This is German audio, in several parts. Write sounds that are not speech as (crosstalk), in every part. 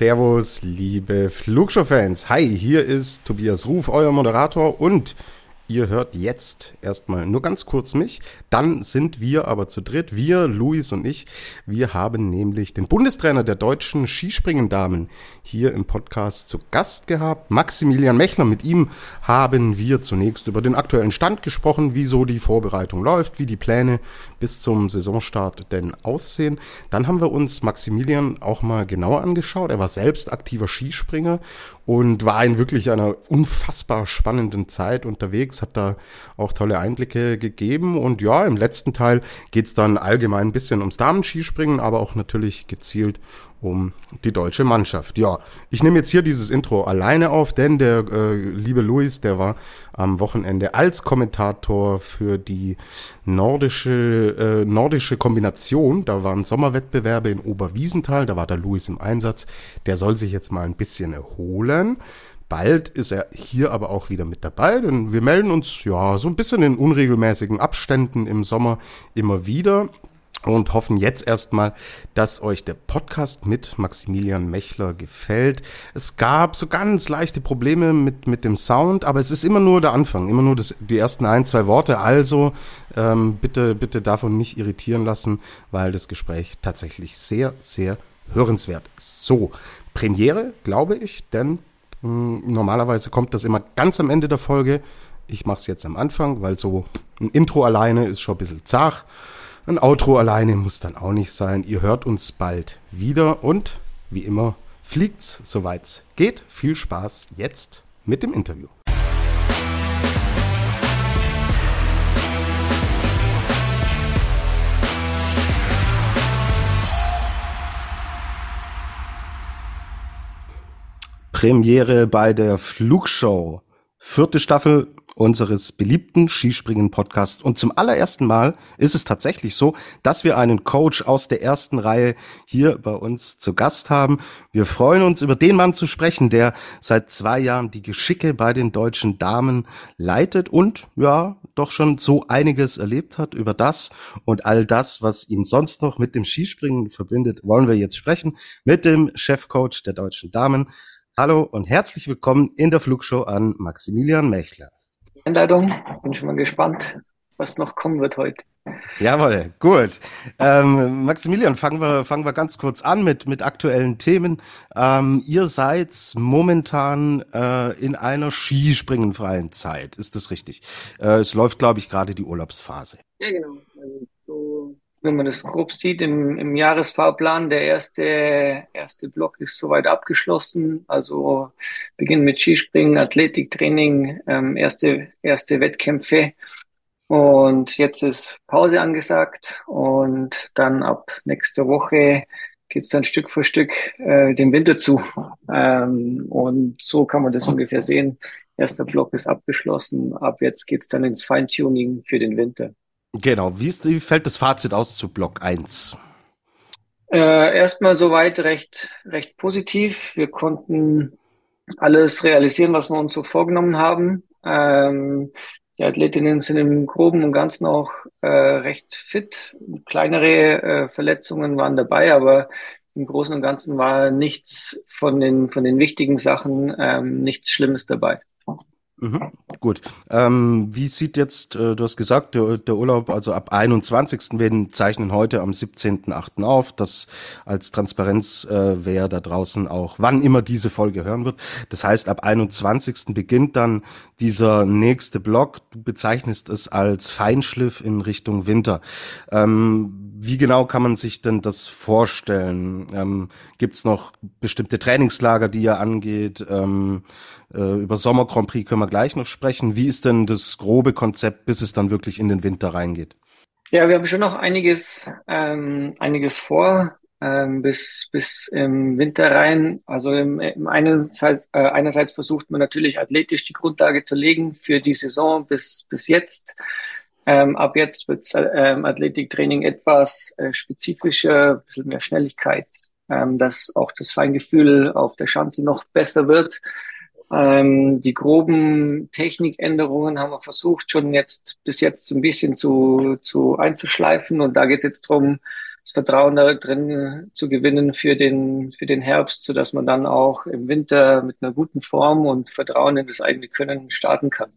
Servus, liebe Flugshow-Fans. Hi, hier ist Tobias Ruf, euer Moderator und Ihr hört jetzt erstmal nur ganz kurz mich. Dann sind wir aber zu dritt, wir, Luis und ich. Wir haben nämlich den Bundestrainer der deutschen Skispringendamen hier im Podcast zu Gast gehabt, Maximilian Mechler. Mit ihm haben wir zunächst über den aktuellen Stand gesprochen, wieso die Vorbereitung läuft, wie die Pläne bis zum Saisonstart denn aussehen. Dann haben wir uns Maximilian auch mal genauer angeschaut. Er war selbst aktiver Skispringer und war in wirklich einer unfassbar spannenden Zeit unterwegs, hat da auch tolle Einblicke gegeben und ja, im letzten Teil geht's dann allgemein ein bisschen ums Damenskispringen, aber auch natürlich gezielt um die deutsche Mannschaft. Ja, ich nehme jetzt hier dieses Intro alleine auf, denn der äh, liebe Luis, der war am Wochenende als Kommentator für die nordische äh, nordische Kombination. Da waren Sommerwettbewerbe in Oberwiesenthal, da war der Luis im Einsatz. Der soll sich jetzt mal ein bisschen erholen. Bald ist er hier aber auch wieder mit dabei, denn wir melden uns ja so ein bisschen in unregelmäßigen Abständen im Sommer immer wieder und hoffen jetzt erstmal, dass euch der Podcast mit Maximilian Mechler gefällt. Es gab so ganz leichte Probleme mit, mit dem Sound, aber es ist immer nur der Anfang, immer nur das, die ersten ein, zwei Worte. Also ähm, bitte, bitte davon nicht irritieren lassen, weil das Gespräch tatsächlich sehr, sehr hörenswert ist. So, Premiere, glaube ich, denn mh, hm, normalerweise kommt das immer ganz am Ende der Folge. Ich mache es jetzt am Anfang, weil so ein Intro alleine ist schon ein bisschen zart. Ein Outro alleine muss dann auch nicht sein. Ihr hört uns bald wieder und wie immer fliegt's, soweit's geht. Viel Spaß jetzt mit dem Interview. Premiere bei der Flugshow. Vierte Staffel unseres beliebten Skispringen-Podcasts. Und zum allerersten Mal ist es tatsächlich so, dass wir einen Coach aus der ersten Reihe hier bei uns zu Gast haben. Wir freuen uns, über den Mann zu sprechen, der seit zwei Jahren die Geschicke bei den deutschen Damen leitet und ja, doch schon so einiges erlebt hat über das und all das, was ihn sonst noch mit dem Skispringen verbindet, wollen wir jetzt sprechen mit dem Chefcoach der deutschen Damen. Hallo und herzlich willkommen in der Flugshow an Maximilian Mechler. Einleitung. Bin schon mal gespannt, was noch kommen wird heute. Jawohl, gut. Ähm, Maximilian, fangen wir, fangen wir ganz kurz an mit, mit aktuellen Themen. Ähm, ihr seid momentan äh, in einer skispringenfreien Zeit, ist das richtig? Äh, es läuft, glaube ich, gerade die Urlaubsphase. Ja, genau. Wenn man das grob sieht, im, im Jahresfahrplan, der erste, erste Block ist soweit abgeschlossen. Also Beginn mit Skispringen, Athletiktraining, ähm, erste, erste Wettkämpfe. Und jetzt ist Pause angesagt und dann ab nächster Woche geht's dann Stück für Stück äh, dem Winter zu. Ähm, und so kann man das ungefähr sehen. Erster Block ist abgeschlossen. Ab jetzt geht's dann ins Feintuning für den Winter. Genau, wie, ist, wie fällt das Fazit aus zu Block 1? Äh, erstmal soweit recht, recht positiv. Wir konnten alles realisieren, was wir uns so vorgenommen haben. Ähm, die Athletinnen sind im Groben und Ganzen auch äh, recht fit. Kleinere äh, Verletzungen waren dabei, aber im Großen und Ganzen war nichts von den, von den wichtigen Sachen, ähm, nichts Schlimmes dabei. Mhm, gut. Ähm, wie sieht jetzt, äh, du hast gesagt, der, der, Urlaub, also ab 21. Wir zeichnen heute am 17.8. auf, das als Transparenz, äh, wer da draußen auch, wann immer diese Folge hören wird. Das heißt, ab 21. beginnt dann dieser nächste Block. Du bezeichnest es als Feinschliff in Richtung Winter. Ähm, wie genau kann man sich denn das vorstellen? Ähm, Gibt es noch bestimmte Trainingslager, die ihr angeht? Ähm, äh, über Sommer Grand Prix können wir gleich noch sprechen. Wie ist denn das grobe Konzept, bis es dann wirklich in den Winter reingeht? Ja, wir haben schon noch einiges, ähm, einiges vor. ähm, bis, bis im Winter rein. Also im, im einerseits, äh, einerseits versucht man natürlich athletisch die Grundlage zu legen für die Saison bis, bis jetzt. Ähm, ab jetzt wird ähm, Athletiktraining etwas äh, spezifischer, ein bisschen mehr Schnelligkeit, ähm, dass auch das Feingefühl auf der Schanze noch besser wird. Ähm, die groben Technikänderungen haben wir versucht, schon jetzt bis jetzt ein bisschen zu, zu einzuschleifen. Und da geht es jetzt darum, das Vertrauen da drin zu gewinnen für den, für den Herbst, so dass man dann auch im Winter mit einer guten Form und Vertrauen in das eigene Können starten kann.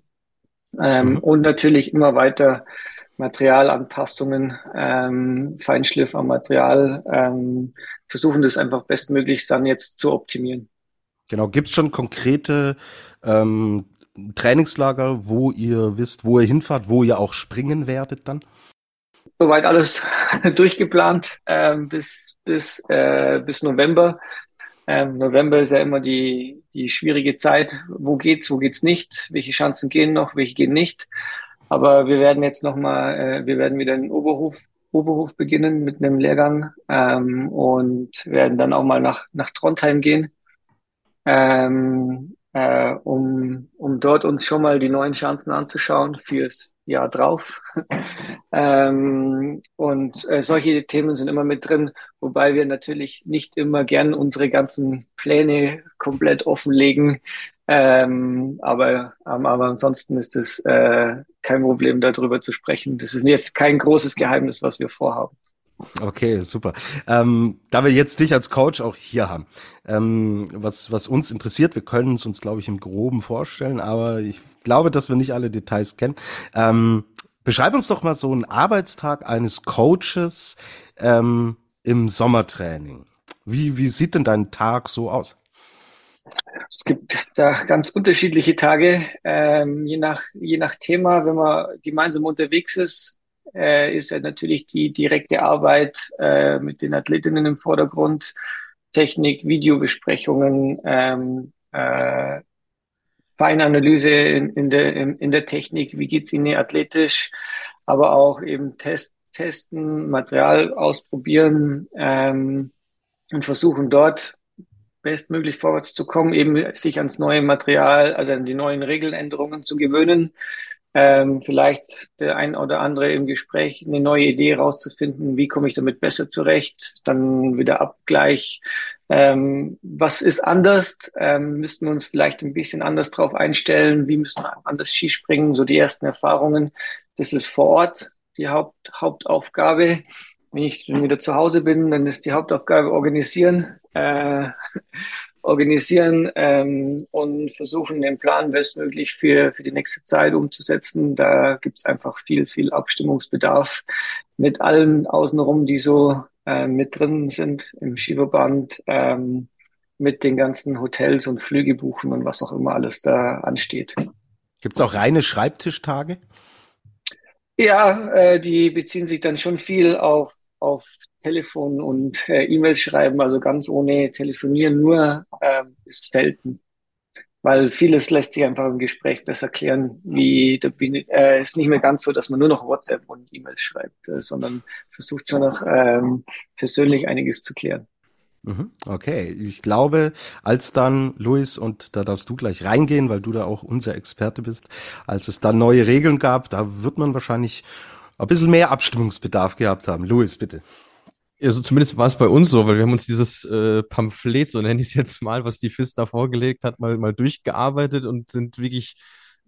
Ähm, mhm. Und natürlich immer weiter Materialanpassungen, ähm, Feinschliff am Material, ähm, versuchen das einfach bestmöglichst dann jetzt zu optimieren. Genau, gibt es schon konkrete ähm, Trainingslager, wo ihr wisst, wo ihr hinfahrt, wo ihr auch springen werdet dann? Soweit alles (laughs) durchgeplant ähm, bis, bis, äh, bis November. Ähm, November ist ja immer die, die schwierige Zeit. Wo geht's, wo geht's nicht? Welche Chancen gehen noch, welche gehen nicht? Aber wir werden jetzt nochmal, äh, wir werden wieder in Oberhof, Oberhof beginnen mit einem Lehrgang ähm, und werden dann auch mal nach, nach Trondheim gehen ähm, äh, um, um dort uns schon mal die neuen Chancen anzuschauen fürs Jahr drauf. (laughs) ähm, und äh, solche Themen sind immer mit drin, wobei wir natürlich nicht immer gern unsere ganzen Pläne komplett offenlegen. Ähm, aber, aber ansonsten ist es äh, kein Problem, darüber zu sprechen. Das ist jetzt kein großes Geheimnis, was wir vorhaben. Okay, super. Ähm, da wir jetzt dich als Coach auch hier haben, ähm, was, was uns interessiert, wir können es uns, glaube ich, im Groben vorstellen, aber ich glaube, dass wir nicht alle Details kennen. Ähm, beschreib uns doch mal so einen Arbeitstag eines Coaches ähm, im Sommertraining. Wie, wie sieht denn dein Tag so aus? Es gibt da ganz unterschiedliche Tage, ähm, je, nach, je nach Thema. Wenn man gemeinsam unterwegs ist, äh, ist natürlich die direkte Arbeit äh, mit den Athletinnen im Vordergrund, Technik, Videobesprechungen, ähm, äh, Feinanalyse in, in, der, in der Technik, wie geht's Ihnen athletisch, aber auch eben Test, testen, Material ausprobieren ähm, und versuchen dort bestmöglich vorwärts zu kommen, eben sich ans neue Material, also an die neuen Regeländerungen zu gewöhnen, ähm, vielleicht der ein oder andere im Gespräch eine neue Idee rauszufinden, wie komme ich damit besser zurecht, dann wieder Abgleich. Ähm, was ist anders? Ähm, müssten wir uns vielleicht ein bisschen anders drauf einstellen? Wie müssen wir anders Skispringen? So die ersten Erfahrungen. Das ist vor Ort die Haupt, Hauptaufgabe. Wenn ich wieder zu Hause bin, dann ist die Hauptaufgabe organisieren. Äh, organisieren ähm, und versuchen, den Plan bestmöglich für, für die nächste Zeit umzusetzen. Da gibt es einfach viel, viel Abstimmungsbedarf mit allen außenrum, die so äh, mit drin sind im Skiverband, ähm, mit den ganzen Hotels und Flüge buchen und was auch immer alles da ansteht. Gibt es auch reine Schreibtischtage? Ja, äh, die beziehen sich dann schon viel auf auf Telefon und äh, E-Mail schreiben, also ganz ohne Telefonieren nur, äh, ist selten. Weil vieles lässt sich einfach im Gespräch besser klären, wie da bin, äh, ist nicht mehr ganz so, dass man nur noch WhatsApp und E-Mails schreibt, äh, sondern versucht schon noch ähm, persönlich einiges zu klären. Mhm, okay, ich glaube, als dann, Luis, und da darfst du gleich reingehen, weil du da auch unser Experte bist, als es dann neue Regeln gab, da wird man wahrscheinlich ein bisschen mehr Abstimmungsbedarf gehabt haben. Louis, bitte. Also zumindest war es bei uns so, weil wir haben uns dieses äh, Pamphlet, so nenne ich es jetzt mal, was die FIS da vorgelegt hat, mal, mal durchgearbeitet und sind wirklich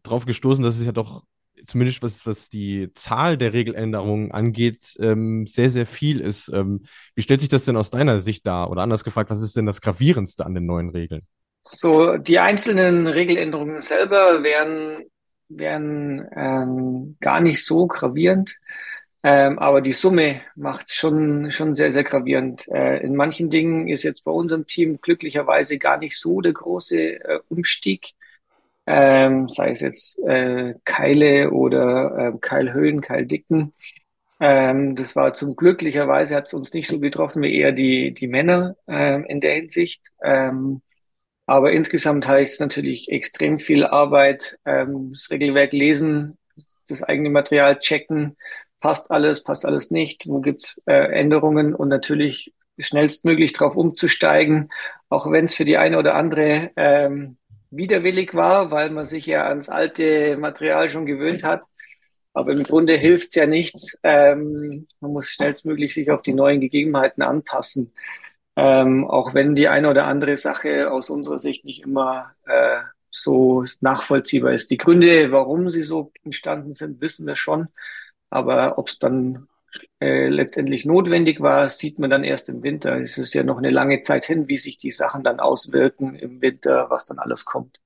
drauf gestoßen, dass es ja doch zumindest was, was die Zahl der Regeländerungen angeht, ähm, sehr, sehr viel ist. Ähm, wie stellt sich das denn aus deiner Sicht dar? Oder anders gefragt, was ist denn das Gravierendste an den neuen Regeln? So, die einzelnen Regeländerungen selber werden wären ähm, gar nicht so gravierend. Ähm, aber die Summe macht schon, schon sehr, sehr gravierend. Äh, in manchen Dingen ist jetzt bei unserem Team glücklicherweise gar nicht so der große äh, Umstieg. Ähm, sei es jetzt äh, Keile oder äh, Keilhöhen, Keildicken. Ähm, das war zum glücklicherweise hat es uns nicht so getroffen wie eher die, die Männer ähm, in der Hinsicht. Ähm, aber insgesamt heißt es natürlich extrem viel Arbeit, ähm, das Regelwerk lesen, das eigene Material checken, passt alles, passt alles nicht, wo gibt's äh, Änderungen und natürlich schnellstmöglich darauf umzusteigen, auch wenn es für die eine oder andere ähm, widerwillig war, weil man sich ja ans alte Material schon gewöhnt hat. Aber im Grunde hilft es ja nichts. Ähm, man muss schnellstmöglich sich auf die neuen Gegebenheiten anpassen. Ähm, auch wenn die eine oder andere Sache aus unserer Sicht nicht immer äh, so nachvollziehbar ist. Die Gründe, warum sie so entstanden sind, wissen wir schon. Aber ob es dann äh, letztendlich notwendig war, sieht man dann erst im Winter. Es ist ja noch eine lange Zeit hin, wie sich die Sachen dann auswirken im Winter, was dann alles kommt.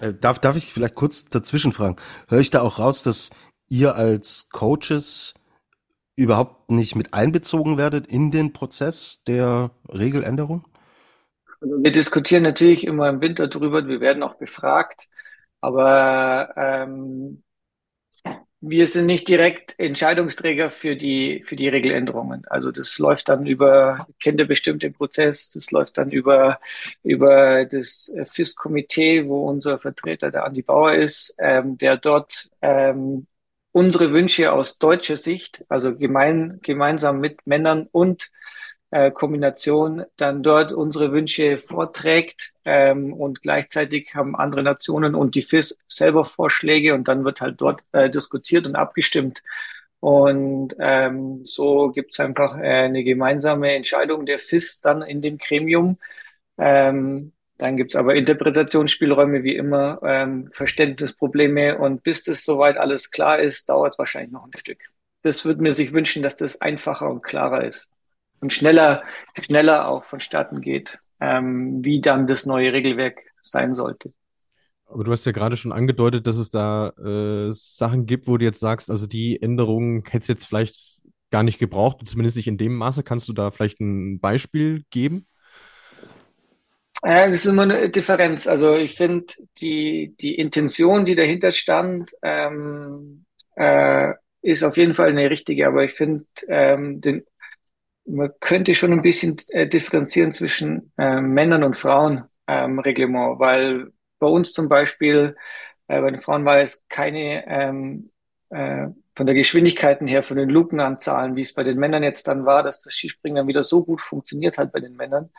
Äh, darf, darf ich vielleicht kurz dazwischen fragen? Höre ich da auch raus, dass ihr als Coaches überhaupt nicht mit einbezogen werdet in den Prozess der Regeländerung? Also wir diskutieren natürlich immer im Winter drüber, wir werden auch befragt, aber ähm, wir sind nicht direkt Entscheidungsträger für die, für die Regeländerungen. Also das läuft dann über, kennt ihr bestimmt den Prozess, das läuft dann über, über das FIS-Komitee, wo unser Vertreter, der Andi Bauer ist, ähm, der dort ähm, unsere Wünsche aus deutscher Sicht, also gemein, gemeinsam mit Männern und äh, Kombination dann dort unsere Wünsche vorträgt ähm, und gleichzeitig haben andere Nationen und die FIS selber Vorschläge und dann wird halt dort äh, diskutiert und abgestimmt. Und ähm, so gibt es einfach äh, eine gemeinsame Entscheidung der FIS dann in dem Gremium. Ähm, dann gibt's aber Interpretationsspielräume wie immer, ähm, Verständnisprobleme und bis das soweit alles klar ist, dauert wahrscheinlich noch ein Stück. Das würde mir sich wünschen, dass das einfacher und klarer ist und schneller, schneller auch vonstatten geht, ähm, wie dann das neue Regelwerk sein sollte. Aber du hast ja gerade schon angedeutet, dass es da äh, Sachen gibt, wo du jetzt sagst, also die Änderungen hättest jetzt vielleicht gar nicht gebraucht, zumindest nicht in dem Maße. Kannst du da vielleicht ein Beispiel geben? Ja, das ist immer eine Differenz. Also ich finde die, die Intention, die dahinter stand, ähm, äh, ist auf jeden Fall eine richtige, aber ich finde ähm, den man könnte schon ein bisschen äh, differenzieren zwischen äh, Männern und Frauen ähm, Reglement, weil bei uns zum Beispiel äh, bei den Frauen war es keine ähm, äh, von der Geschwindigkeiten her, von den Lukenanzahlen, wie es bei den Männern jetzt dann war, dass das Skispringen dann wieder so gut funktioniert hat bei den Männern,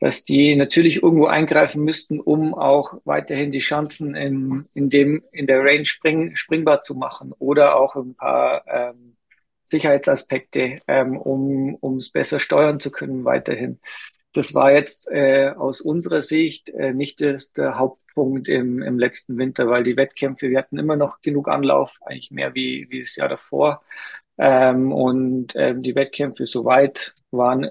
dass die natürlich irgendwo eingreifen müssten, um auch weiterhin die Chancen in, in dem, in der Range spring, springbar zu machen oder auch ein paar ähm, Sicherheitsaspekte, ähm, um es besser steuern zu können weiterhin. Das war jetzt äh, aus unserer Sicht äh, nicht das, der Hauptpunkt im, im letzten Winter, weil die Wettkämpfe, wir hatten immer noch genug Anlauf, eigentlich mehr wie, wie das Jahr davor. Ähm, und ähm, die Wettkämpfe soweit waren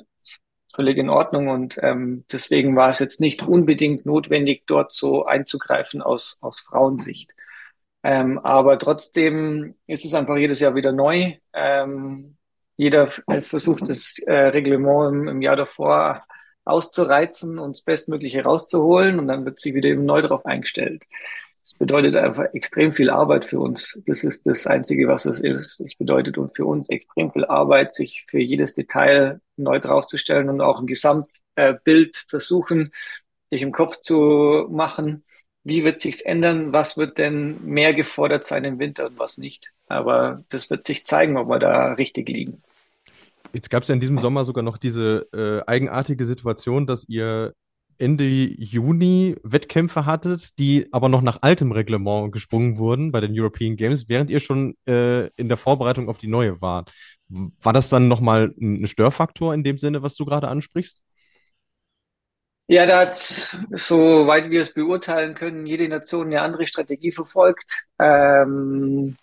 völlig in Ordnung und ähm, deswegen war es jetzt nicht unbedingt notwendig, dort so einzugreifen aus, aus Frauensicht. Ähm, aber trotzdem ist es einfach jedes Jahr wieder neu. Ähm, jeder versucht das äh, Reglement im, im, Jahr davor auszureizen und das Bestmögliche rauszuholen und dann wird sich wieder eben neu darauf eingestellt. Das bedeutet einfach extrem viel Arbeit für uns. Das ist das Einzige, was es ist. Das bedeutet und für uns extrem viel Arbeit, sich für jedes Detail neu draufzustellen und auch ein Gesamtbild äh, versuchen, sich im Kopf zu machen wie wird sich's ändern? Was wird denn mehr gefordert sein im Winter und was nicht? Aber das wird sich zeigen, ob wir da richtig liegen. Jetzt gab es ja in diesem Sommer sogar noch diese äh, eigenartige Situation, dass ihr Ende Juni Wettkämpfe hattet, die aber noch nach altem Reglement gesprungen wurden bei den European Games, während ihr schon äh, in der Vorbereitung auf die neue wart. War das dann nochmal ein Störfaktor in dem Sinne, was du gerade ansprichst? Ja, da hat, soweit wir es beurteilen können, jede Nation eine andere Strategie verfolgt. Ähm,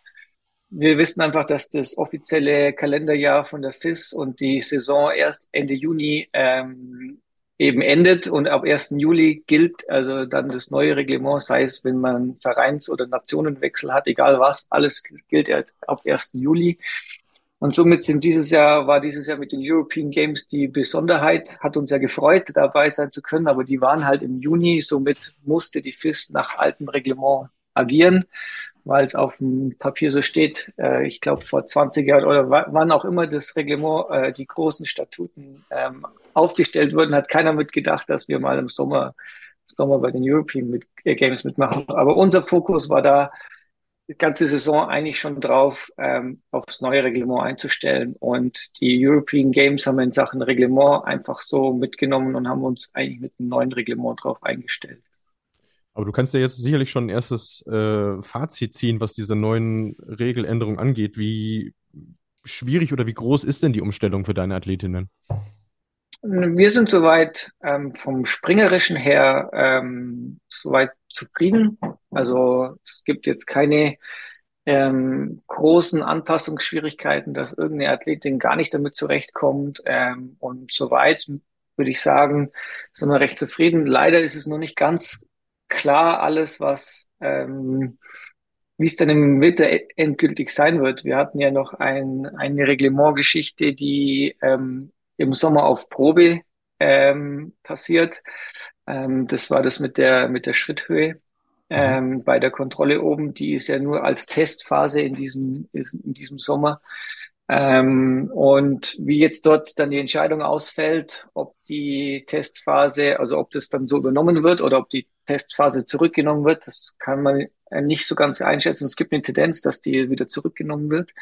wir wissen einfach, dass das offizielle Kalenderjahr von der FIS und die Saison erst Ende Juni ähm, eben endet und ab 1. Juli gilt also dann das neue Reglement, sei es, wenn man Vereins- oder Nationenwechsel hat, egal was, alles gilt erst ab 1. Juli. Und somit sind dieses Jahr, war dieses Jahr mit den European Games die Besonderheit, hat uns ja gefreut, dabei sein zu können, aber die waren halt im Juni, somit musste die FIS nach altem Reglement agieren, weil es auf dem Papier so steht, äh, ich glaube vor 20 Jahren oder wann auch immer das Reglement, äh, die großen Statuten ähm, aufgestellt wurden, hat keiner mitgedacht, dass wir mal im Sommer, Sommer bei den European äh, Games mitmachen. Aber unser Fokus war da, die ganze Saison eigentlich schon drauf, ähm, aufs neue Reglement einzustellen. Und die European Games haben wir in Sachen Reglement einfach so mitgenommen und haben uns eigentlich mit einem neuen Reglement drauf eingestellt. Aber du kannst ja jetzt sicherlich schon ein erstes äh, Fazit ziehen, was diese neuen Regeländerungen angeht. Wie schwierig oder wie groß ist denn die Umstellung für deine Athletinnen? Wir sind soweit ähm, vom Springerischen her ähm, soweit zufrieden. Also es gibt jetzt keine ähm, großen Anpassungsschwierigkeiten, dass irgendeine Athletin gar nicht damit zurechtkommt. Ähm, und soweit würde ich sagen, sind wir recht zufrieden. Leider ist es noch nicht ganz klar alles, was ähm, wie es dann im Winter e-, endgültig sein wird. Wir hatten ja noch ein, eine Reglementgeschichte, die ähm, im Sommer auf Probe ähm, passiert. Ähm, das war das mit der, mit der Schritthöhe. Ähm, bei der Kontrolle oben. Die ist ja nur als Testphase in diesem, in diesem Sommer. Ähm, und wie jetzt dort dann die Entscheidung ausfällt, ob die Testphase, also ob das dann so übernommen wird oder ob die Testphase zurückgenommen wird, das kann man nicht so ganz einschätzen. Es gibt eine Tendenz, dass die wieder zurückgenommen wird.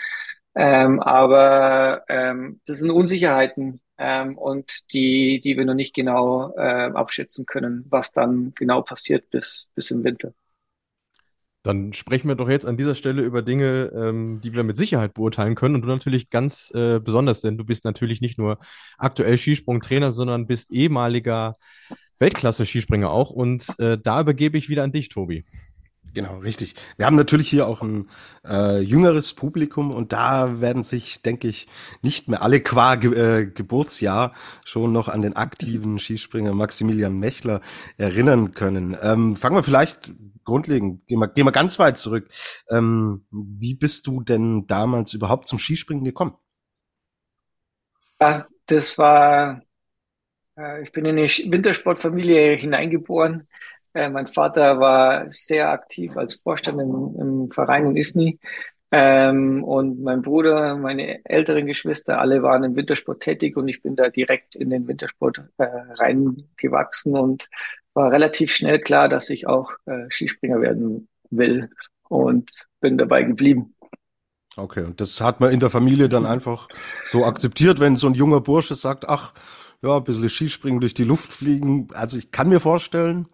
Ähm, aber ähm, das sind Unsicherheiten ähm, und die, die wir noch nicht genau äh, abschätzen können, was dann genau passiert bis, bis im Winter. Dann sprechen wir doch jetzt an dieser Stelle über Dinge, ähm, die wir mit Sicherheit beurteilen können. Und du natürlich ganz äh, besonders, denn du bist natürlich nicht nur aktuell Skisprungtrainer, sondern bist ehemaliger Weltklasse-Skispringer auch. Und äh, da übergebe ich wieder an dich, Tobi. Genau, richtig. Wir haben natürlich hier auch ein äh, jüngeres Publikum und da werden sich, denke ich, nicht mehr alle qua Ge äh, Geburtsjahr schon noch an den aktiven Skispringer Maximilian Mechler erinnern können. Ähm, fangen wir vielleicht grundlegend, gehen wir, gehen wir ganz weit zurück. Ähm, wie bist du denn damals überhaupt zum Skispringen gekommen? Ja, das war, äh, ich bin in eine Wintersportfamilie hineingeboren. Äh, mein Vater war sehr aktiv als Vorstand im, im Verein in Isny. Ähm, und mein Bruder, meine älteren Geschwister, alle waren im Wintersport tätig und ich bin da direkt in den Wintersport äh, reingewachsen und war relativ schnell klar, dass ich auch äh, Skispringer werden will und bin dabei geblieben. Okay, und das hat man in der Familie dann einfach so akzeptiert, wenn so ein junger Bursche sagt, ach, ja, ein bisschen Skispringen durch die Luft fliegen. Also ich kann mir vorstellen,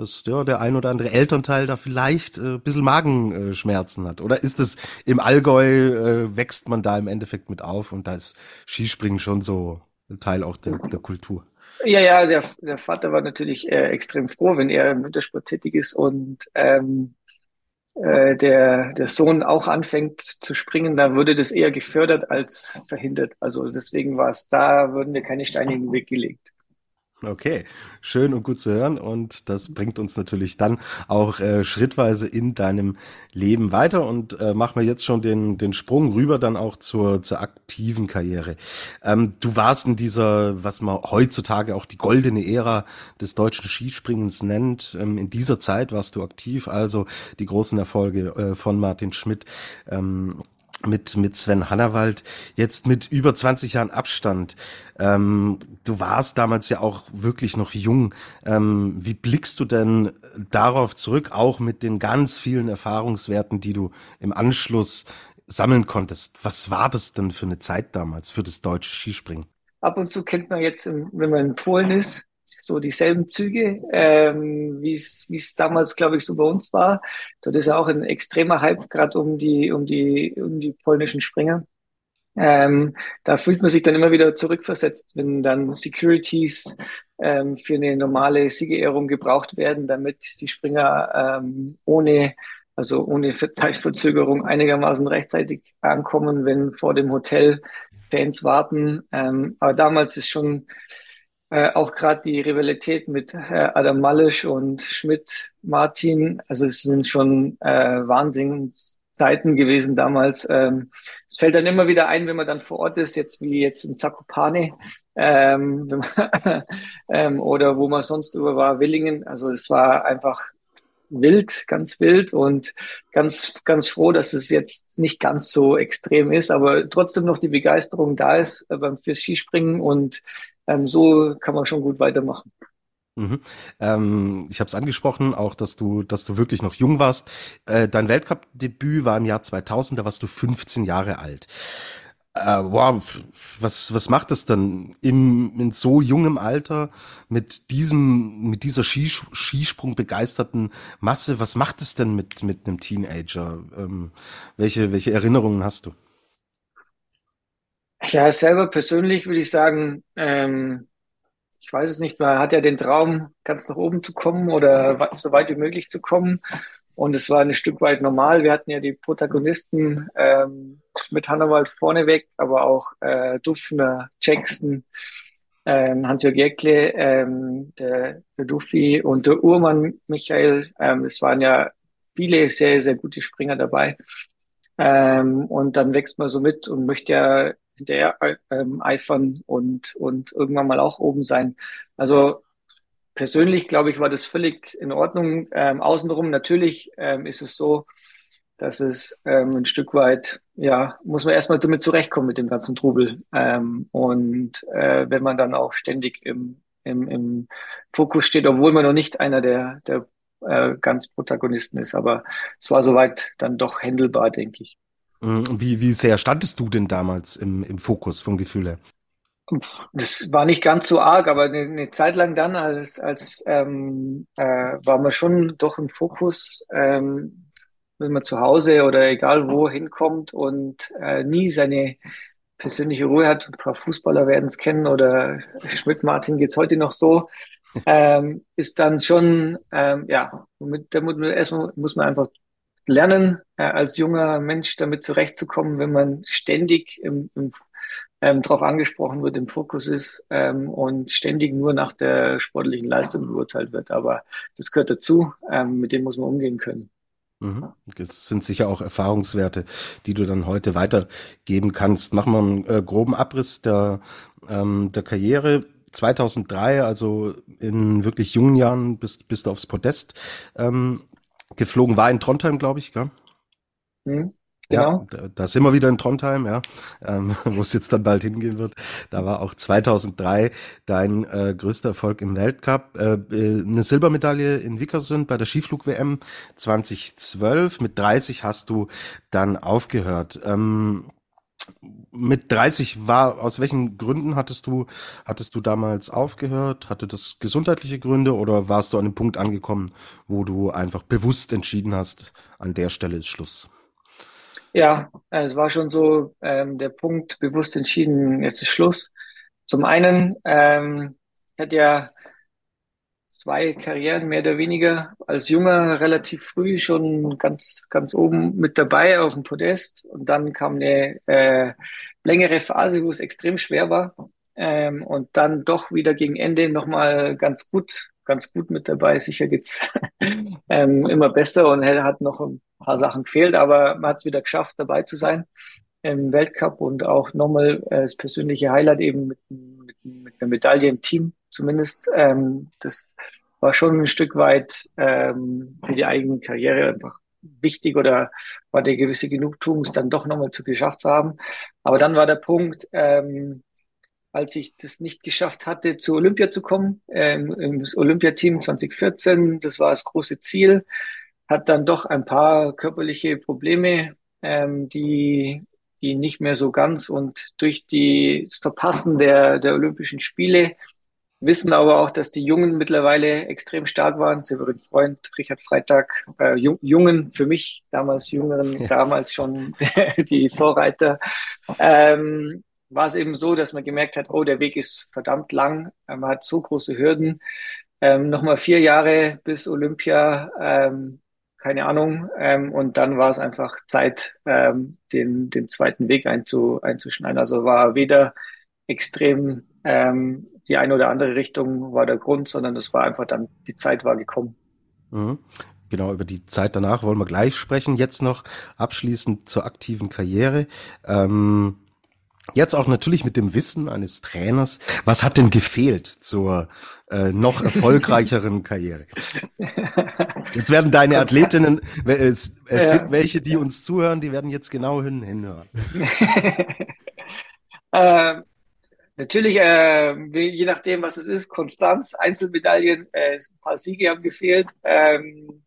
dass ja, der ein oder andere Elternteil da vielleicht äh, ein bisschen Magenschmerzen hat. Oder ist es im Allgäu, äh, wächst man da im Endeffekt mit auf und da ist Skispringen schon so ein Teil auch der, der Kultur? Ja, ja, der, der Vater war natürlich äh, extrem froh, wenn er im Wintersport tätig ist und ähm, äh, der, der Sohn auch anfängt zu springen, da würde das eher gefördert als verhindert. Also deswegen war es da, würden wir keine Steine in den Weg gelegt. Okay, schön und gut zu hören und das bringt uns natürlich dann auch äh, schrittweise in deinem Leben weiter und äh, machen wir jetzt schon den, den Sprung rüber dann auch zur, zur aktiven Karriere. Ähm, du warst in dieser, was man heutzutage auch die goldene Ära des deutschen Skispringens nennt. Ähm, in dieser Zeit warst du aktiv, also die großen Erfolge äh, von Martin Schmidt. Ähm, mit, mit Sven Hannawald, jetzt mit über 20 Jahren Abstand. Ähm, du warst damals ja auch wirklich noch jung. Ähm, wie blickst du denn darauf zurück, auch mit den ganz vielen Erfahrungswerten, die du im Anschluss sammeln konntest? Was war das denn für eine Zeit damals für das deutsche Skispringen? Ab und zu kennt man jetzt, wenn man in Polen ist, so dieselben Züge, ähm, wie es damals, glaube ich, so bei uns war. Dort ist ja auch ein extremer Hype gerade um die um die um die polnischen Springer. Ähm, da fühlt man sich dann immer wieder zurückversetzt, wenn dann Securities ähm, für eine normale Siegerehrung gebraucht werden, damit die Springer ähm, ohne also ohne Zeitverzögerung einigermaßen rechtzeitig ankommen, wenn vor dem Hotel Fans warten. Ähm, aber damals ist schon äh, auch gerade die Rivalität mit äh, Adam Malisch und Schmidt Martin, also es sind schon äh, Wahnsinnszeiten gewesen damals. Ähm, es fällt dann immer wieder ein, wenn man dann vor Ort ist, jetzt wie jetzt in Zakopane ähm, (laughs) ähm, oder wo man sonst über war, Willingen. Also es war einfach wild, ganz wild und ganz, ganz froh, dass es jetzt nicht ganz so extrem ist, aber trotzdem noch die Begeisterung da ist äh, beim fürs Skispringen und ähm, so kann man schon gut weitermachen. Mhm. Ähm, ich habe es angesprochen, auch dass du, dass du wirklich noch jung warst. Äh, dein Weltcup-Debüt war im Jahr 2000, da warst du 15 Jahre alt. Äh, wow, was, was macht es dann im, in so jungem Alter mit diesem, mit dieser Skis Skisprung begeisterten Masse? Was macht es denn mit, mit einem Teenager? Ähm, welche, welche Erinnerungen hast du? Ja, selber persönlich würde ich sagen, ähm, ich weiß es nicht, man hat ja den Traum, ganz nach oben zu kommen oder so weit wie möglich zu kommen. Und es war ein Stück weit normal. Wir hatten ja die Protagonisten ähm, mit Hannawald vorneweg, aber auch äh, Dufner, Jackson, ähm, Hans-Jörg Jäckle, ähm, der, der Duffi und der Urmann Michael. Ähm, es waren ja viele sehr, sehr gute Springer dabei. Ähm, und dann wächst man so mit und möchte ja hinterher ähm, eifern und, und irgendwann mal auch oben sein. Also persönlich, glaube ich, war das völlig in Ordnung. Ähm, außenrum natürlich ähm, ist es so, dass es ähm, ein Stück weit, ja, muss man erstmal damit zurechtkommen mit dem ganzen Trubel. Ähm, und äh, wenn man dann auch ständig im, im, im Fokus steht, obwohl man noch nicht einer der, der äh, ganz Protagonisten ist. Aber es war soweit dann doch händelbar, denke ich. Mhm. Wie, wie sehr standest du denn damals im, im Fokus vom Gefühl her? Das war nicht ganz so arg, aber eine, eine Zeit lang dann, als, als ähm, äh, war man schon doch im Fokus, ähm, wenn man zu Hause oder egal wo hinkommt und äh, nie seine persönliche Ruhe hat. Ein paar Fußballer werden es kennen oder Schmidt-Martin geht's heute noch so. (laughs) Ähm, ist dann schon, ähm, ja, mit, da muss man, erstmal muss man einfach lernen, äh, als junger Mensch damit zurechtzukommen, wenn man ständig im, im ähm, darauf angesprochen wird, im Fokus ist ähm, und ständig nur nach der sportlichen Leistung beurteilt wird. Aber das gehört dazu, ähm, mit dem muss man umgehen können. Mhm. Das sind sicher auch Erfahrungswerte, die du dann heute weitergeben kannst. Machen wir einen äh, groben Abriss der, ähm, der Karriere. 2003, also in wirklich jungen Jahren, bist, bist du aufs Podest ähm, geflogen, war in Trondheim, glaube ich, gell? Mhm. Genau. Ja, da sind wir wieder in Trondheim, ja, ähm, (laughs) wo es jetzt dann bald hingehen wird. Da war auch 2003 dein äh, größter Erfolg im Weltcup. Äh, äh, eine Silbermedaille in Wickersund bei der Skiflug-WM 2012. Mit 30 hast du dann aufgehört. Ähm, mit 30 war, aus welchen Gründen hattest du, hattest du damals aufgehört? Hatte das gesundheitliche Gründe oder warst du an einem Punkt angekommen, wo du einfach bewusst entschieden hast, an der Stelle ist Schluss? Ja, es war schon so ähm, der Punkt, bewusst entschieden, jetzt ist Schluss. Zum einen, ähm, ich hatte ja zwei Karrieren mehr oder weniger als Junger relativ früh schon ganz ganz oben mit dabei auf dem Podest. Und dann kam eine äh, längere Phase, wo es extrem schwer war. Ähm, und dann doch wieder gegen Ende nochmal ganz gut ganz gut mit dabei. Sicher geht's (laughs) ähm, immer besser. Und er hat noch ein paar Sachen gefehlt, aber man hat es wieder geschafft, dabei zu sein im Weltcup und auch nochmal äh, das persönliche Highlight eben mit, mit, mit einer Medaille im Team zumindest. Ähm, das war schon ein Stück weit ähm, für die eigene Karriere einfach wichtig oder war der gewisse Genugtuung, es dann doch nochmal zu geschafft zu haben. Aber dann war der Punkt, ähm, als ich das nicht geschafft hatte, zu Olympia zu kommen, ähm, im Olympiateam 2014, das war das große Ziel, hat dann doch ein paar körperliche Probleme, ähm, die, die nicht mehr so ganz und durch die, das Verpassen der, der Olympischen Spiele wissen aber auch, dass die Jungen mittlerweile extrem stark waren. Severin Freund, Richard Freitag, äh, Jungen für mich, damals Jüngeren, ja. damals schon (laughs) die Vorreiter. Ähm, war es eben so, dass man gemerkt hat, oh, der Weg ist verdammt lang, man hat so große Hürden. Ähm, Nochmal vier Jahre bis Olympia, ähm, keine Ahnung. Ähm, und dann war es einfach Zeit, ähm, den, den zweiten Weg einzu, einzuschneiden. Also war weder extrem ähm, die eine oder andere Richtung war der Grund, sondern es war einfach dann, die Zeit war gekommen. Mhm. Genau, über die Zeit danach wollen wir gleich sprechen. Jetzt noch abschließend zur aktiven Karriere. Ähm, Jetzt auch natürlich mit dem Wissen eines Trainers. Was hat denn gefehlt zur äh, noch (laughs) erfolgreicheren Karriere? Jetzt werden deine Athletinnen, es, es ja. gibt welche, die uns zuhören, die werden jetzt genau hin, hinhören. (laughs) ähm, natürlich, äh, je nachdem, was es ist, Konstanz, Einzelmedaillen, äh, ein paar Siege haben gefehlt. Ähm,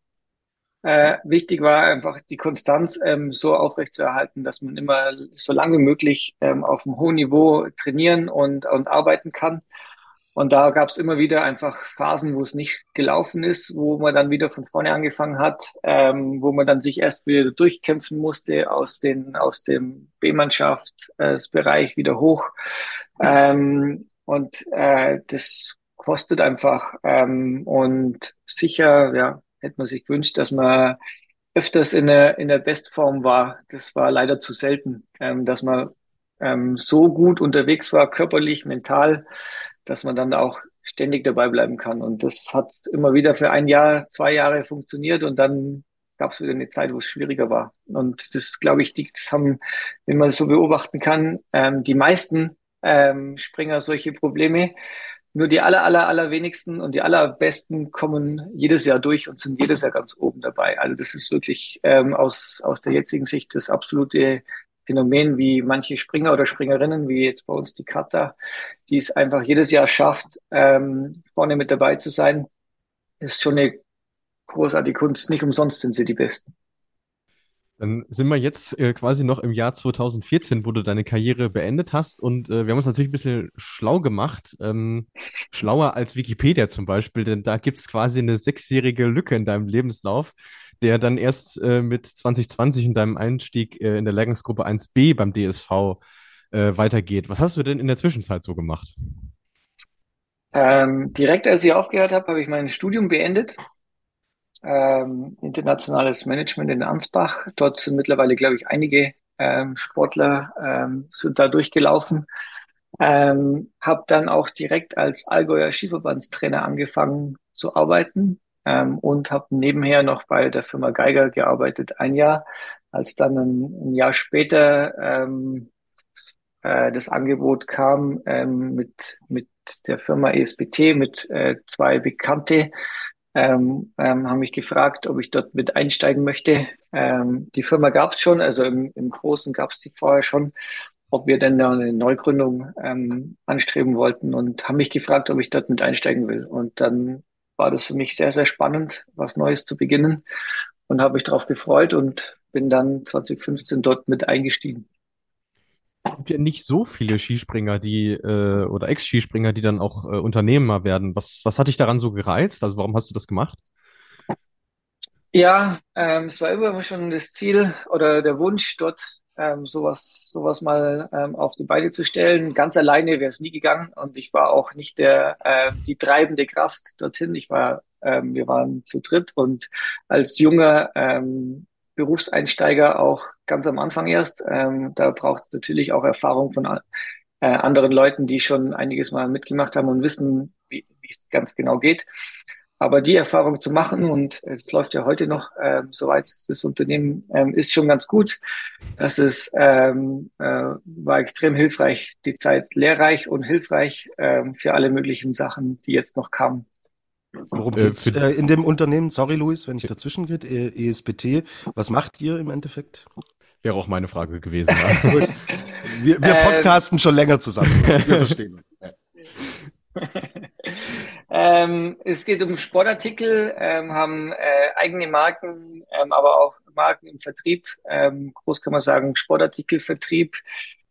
äh, wichtig war einfach die Konstanz ähm, so aufrechtzuerhalten, dass man immer so lange wie möglich ähm, auf einem hohen Niveau trainieren und, und arbeiten kann. Und da gab es immer wieder einfach Phasen, wo es nicht gelaufen ist, wo man dann wieder von vorne angefangen hat, ähm, wo man dann sich erst wieder durchkämpfen musste aus den aus dem B-Mannschaftsbereich äh, wieder hoch. Ähm, und äh, das kostet einfach. Ähm, und sicher, ja, hätte man sich gewünscht, dass man öfters in der in der Bestform war. Das war leider zu selten, ähm, dass man ähm, so gut unterwegs war, körperlich, mental dass man dann auch ständig dabei bleiben kann. Und das hat immer wieder für ein Jahr, zwei Jahre funktioniert und dann gab es wieder eine Zeit, wo es schwieriger war. Und das, glaube ich, die, das haben, wenn man es so beobachten kann, ähm, die meisten ähm, Springer solche Probleme. Nur die aller, aller, aller wenigsten und die allerbesten kommen jedes Jahr durch und sind jedes Jahr ganz oben dabei. Also das ist wirklich ähm, aus, aus der jetzigen Sicht das absolute Phänomen wie manche Springer oder Springerinnen, wie jetzt bei uns die Kata, die es einfach jedes Jahr schafft, ähm, vorne mit dabei zu sein, ist schon eine großartige Kunst. Nicht umsonst sind sie die Besten. Dann sind wir jetzt äh, quasi noch im Jahr 2014, wo du deine Karriere beendet hast. Und äh, wir haben uns natürlich ein bisschen schlau gemacht. Ähm, schlauer als Wikipedia zum Beispiel, denn da gibt es quasi eine sechsjährige Lücke in deinem Lebenslauf der dann erst äh, mit 2020 in deinem Einstieg äh, in der Lehrgangsgruppe 1b beim DSV äh, weitergeht. Was hast du denn in der Zwischenzeit so gemacht? Ähm, direkt als ich aufgehört habe, habe ich mein Studium beendet. Ähm, internationales Management in Ansbach. Dort sind mittlerweile, glaube ich, einige ähm, Sportler ähm, sind da durchgelaufen. Ähm, habe dann auch direkt als Allgäuer Skiverbandstrainer angefangen zu arbeiten ähm, und habe nebenher noch bei der Firma Geiger gearbeitet, ein Jahr. Als dann ein, ein Jahr später ähm, äh, das Angebot kam ähm, mit, mit der Firma ESBT, mit äh, zwei Bekannte, ähm, ähm, haben mich gefragt, ob ich dort mit einsteigen möchte. Ähm, die Firma gab es schon, also im, im Großen gab es die vorher schon, ob wir denn eine Neugründung ähm, anstreben wollten und haben mich gefragt, ob ich dort mit einsteigen will. Und dann war das für mich sehr, sehr spannend, was Neues zu beginnen und habe mich darauf gefreut und bin dann 2015 dort mit eingestiegen. Gibt ja nicht so viele Skispringer, die äh, oder Ex-Skispringer, die dann auch äh, Unternehmer werden. Was, was hat dich daran so gereizt? Also warum hast du das gemacht? Ja, ähm, es war immer schon das Ziel oder der Wunsch, dort ähm, sowas, sowas mal ähm, auf die Beine zu stellen. Ganz alleine wäre es nie gegangen und ich war auch nicht der äh, die treibende Kraft dorthin. Ich war, ähm, wir waren zu dritt und als junger ähm, Berufseinsteiger auch ganz am Anfang erst. Ähm, da braucht natürlich auch Erfahrung von äh, anderen Leuten, die schon einiges mal mitgemacht haben und wissen, wie es ganz genau geht. Aber die Erfahrung zu machen, und es läuft ja heute noch ähm, soweit das Unternehmen ähm, ist schon ganz gut. Das ist, ähm, äh, war extrem hilfreich, die Zeit lehrreich und hilfreich ähm, für alle möglichen Sachen, die jetzt noch kamen. Worum äh, geht's äh, in dem Unternehmen? Sorry, Luis, wenn ich dazwischen geht. ESBT. Was macht ihr im Endeffekt? Wäre auch meine Frage gewesen. (laughs) Gut. Wir, wir ähm, podcasten schon länger zusammen. Wir verstehen uns. (laughs) Ähm, es geht um Sportartikel, ähm, haben äh, eigene Marken, ähm, aber auch Marken im Vertrieb. Ähm, groß kann man sagen, Sportartikelvertrieb,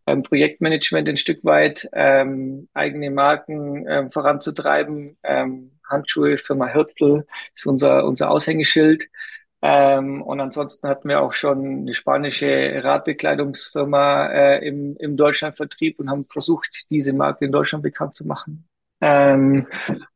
ähm, Projektmanagement ein Stück weit, ähm, eigene Marken ähm, voranzutreiben. Ähm, Handschuhe, Firma Hirtl ist unser, unser Aushängeschild. Ähm, und ansonsten hatten wir auch schon eine spanische Radbekleidungsfirma äh, im, im Deutschlandvertrieb und haben versucht, diese Marke in Deutschland bekannt zu machen. Ähm,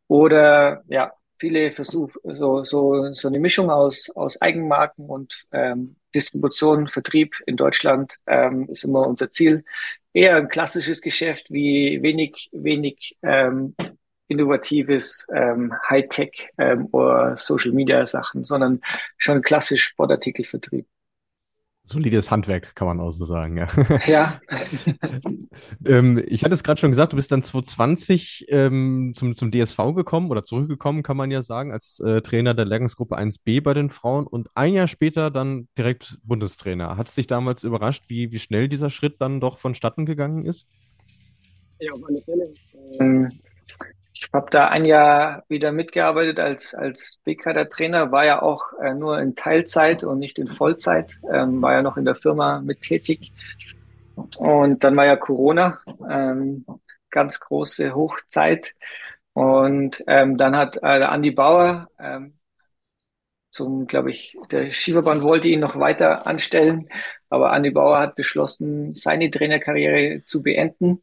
oder ja, viele versuchen so, so, so eine Mischung aus, aus Eigenmarken und ähm, Distribution, Vertrieb in Deutschland ähm, ist immer unser Ziel. Eher ein klassisches Geschäft wie wenig, wenig ähm, innovatives ähm, Hightech ähm, oder Social Media Sachen, sondern schon klassisch Sportartikelvertrieb. Solides Handwerk, kann man auch so sagen, ja. (laughs) Ja. (laughs) ähm, ich hatte es gerade schon gesagt, du bist dann 2020 ähm, zum, zum DSV gekommen oder zurückgekommen, kann man ja sagen, als äh, Trainer der Lehrgangsgruppe 1b bei den Frauen und ein Jahr später dann direkt Bundestrainer. Hat es dich damals überrascht, wie, wie schnell dieser Schritt dann doch vonstatten gegangen ist? Ja, auf alle Fälle. Ähm, ich habe da ein Jahr wieder mitgearbeitet als, als B-Kader-Trainer, war ja auch äh, nur in Teilzeit und nicht in Vollzeit, ähm, war ja noch in der Firma mit tätig. Und dann war ja Corona, ähm, ganz große Hochzeit. Und ähm, dann hat äh, der Andi Bauer ähm, zum, glaube ich, der Skiverband wollte ihn noch weiter anstellen, aber Andi Bauer hat beschlossen, seine Trainerkarriere zu beenden.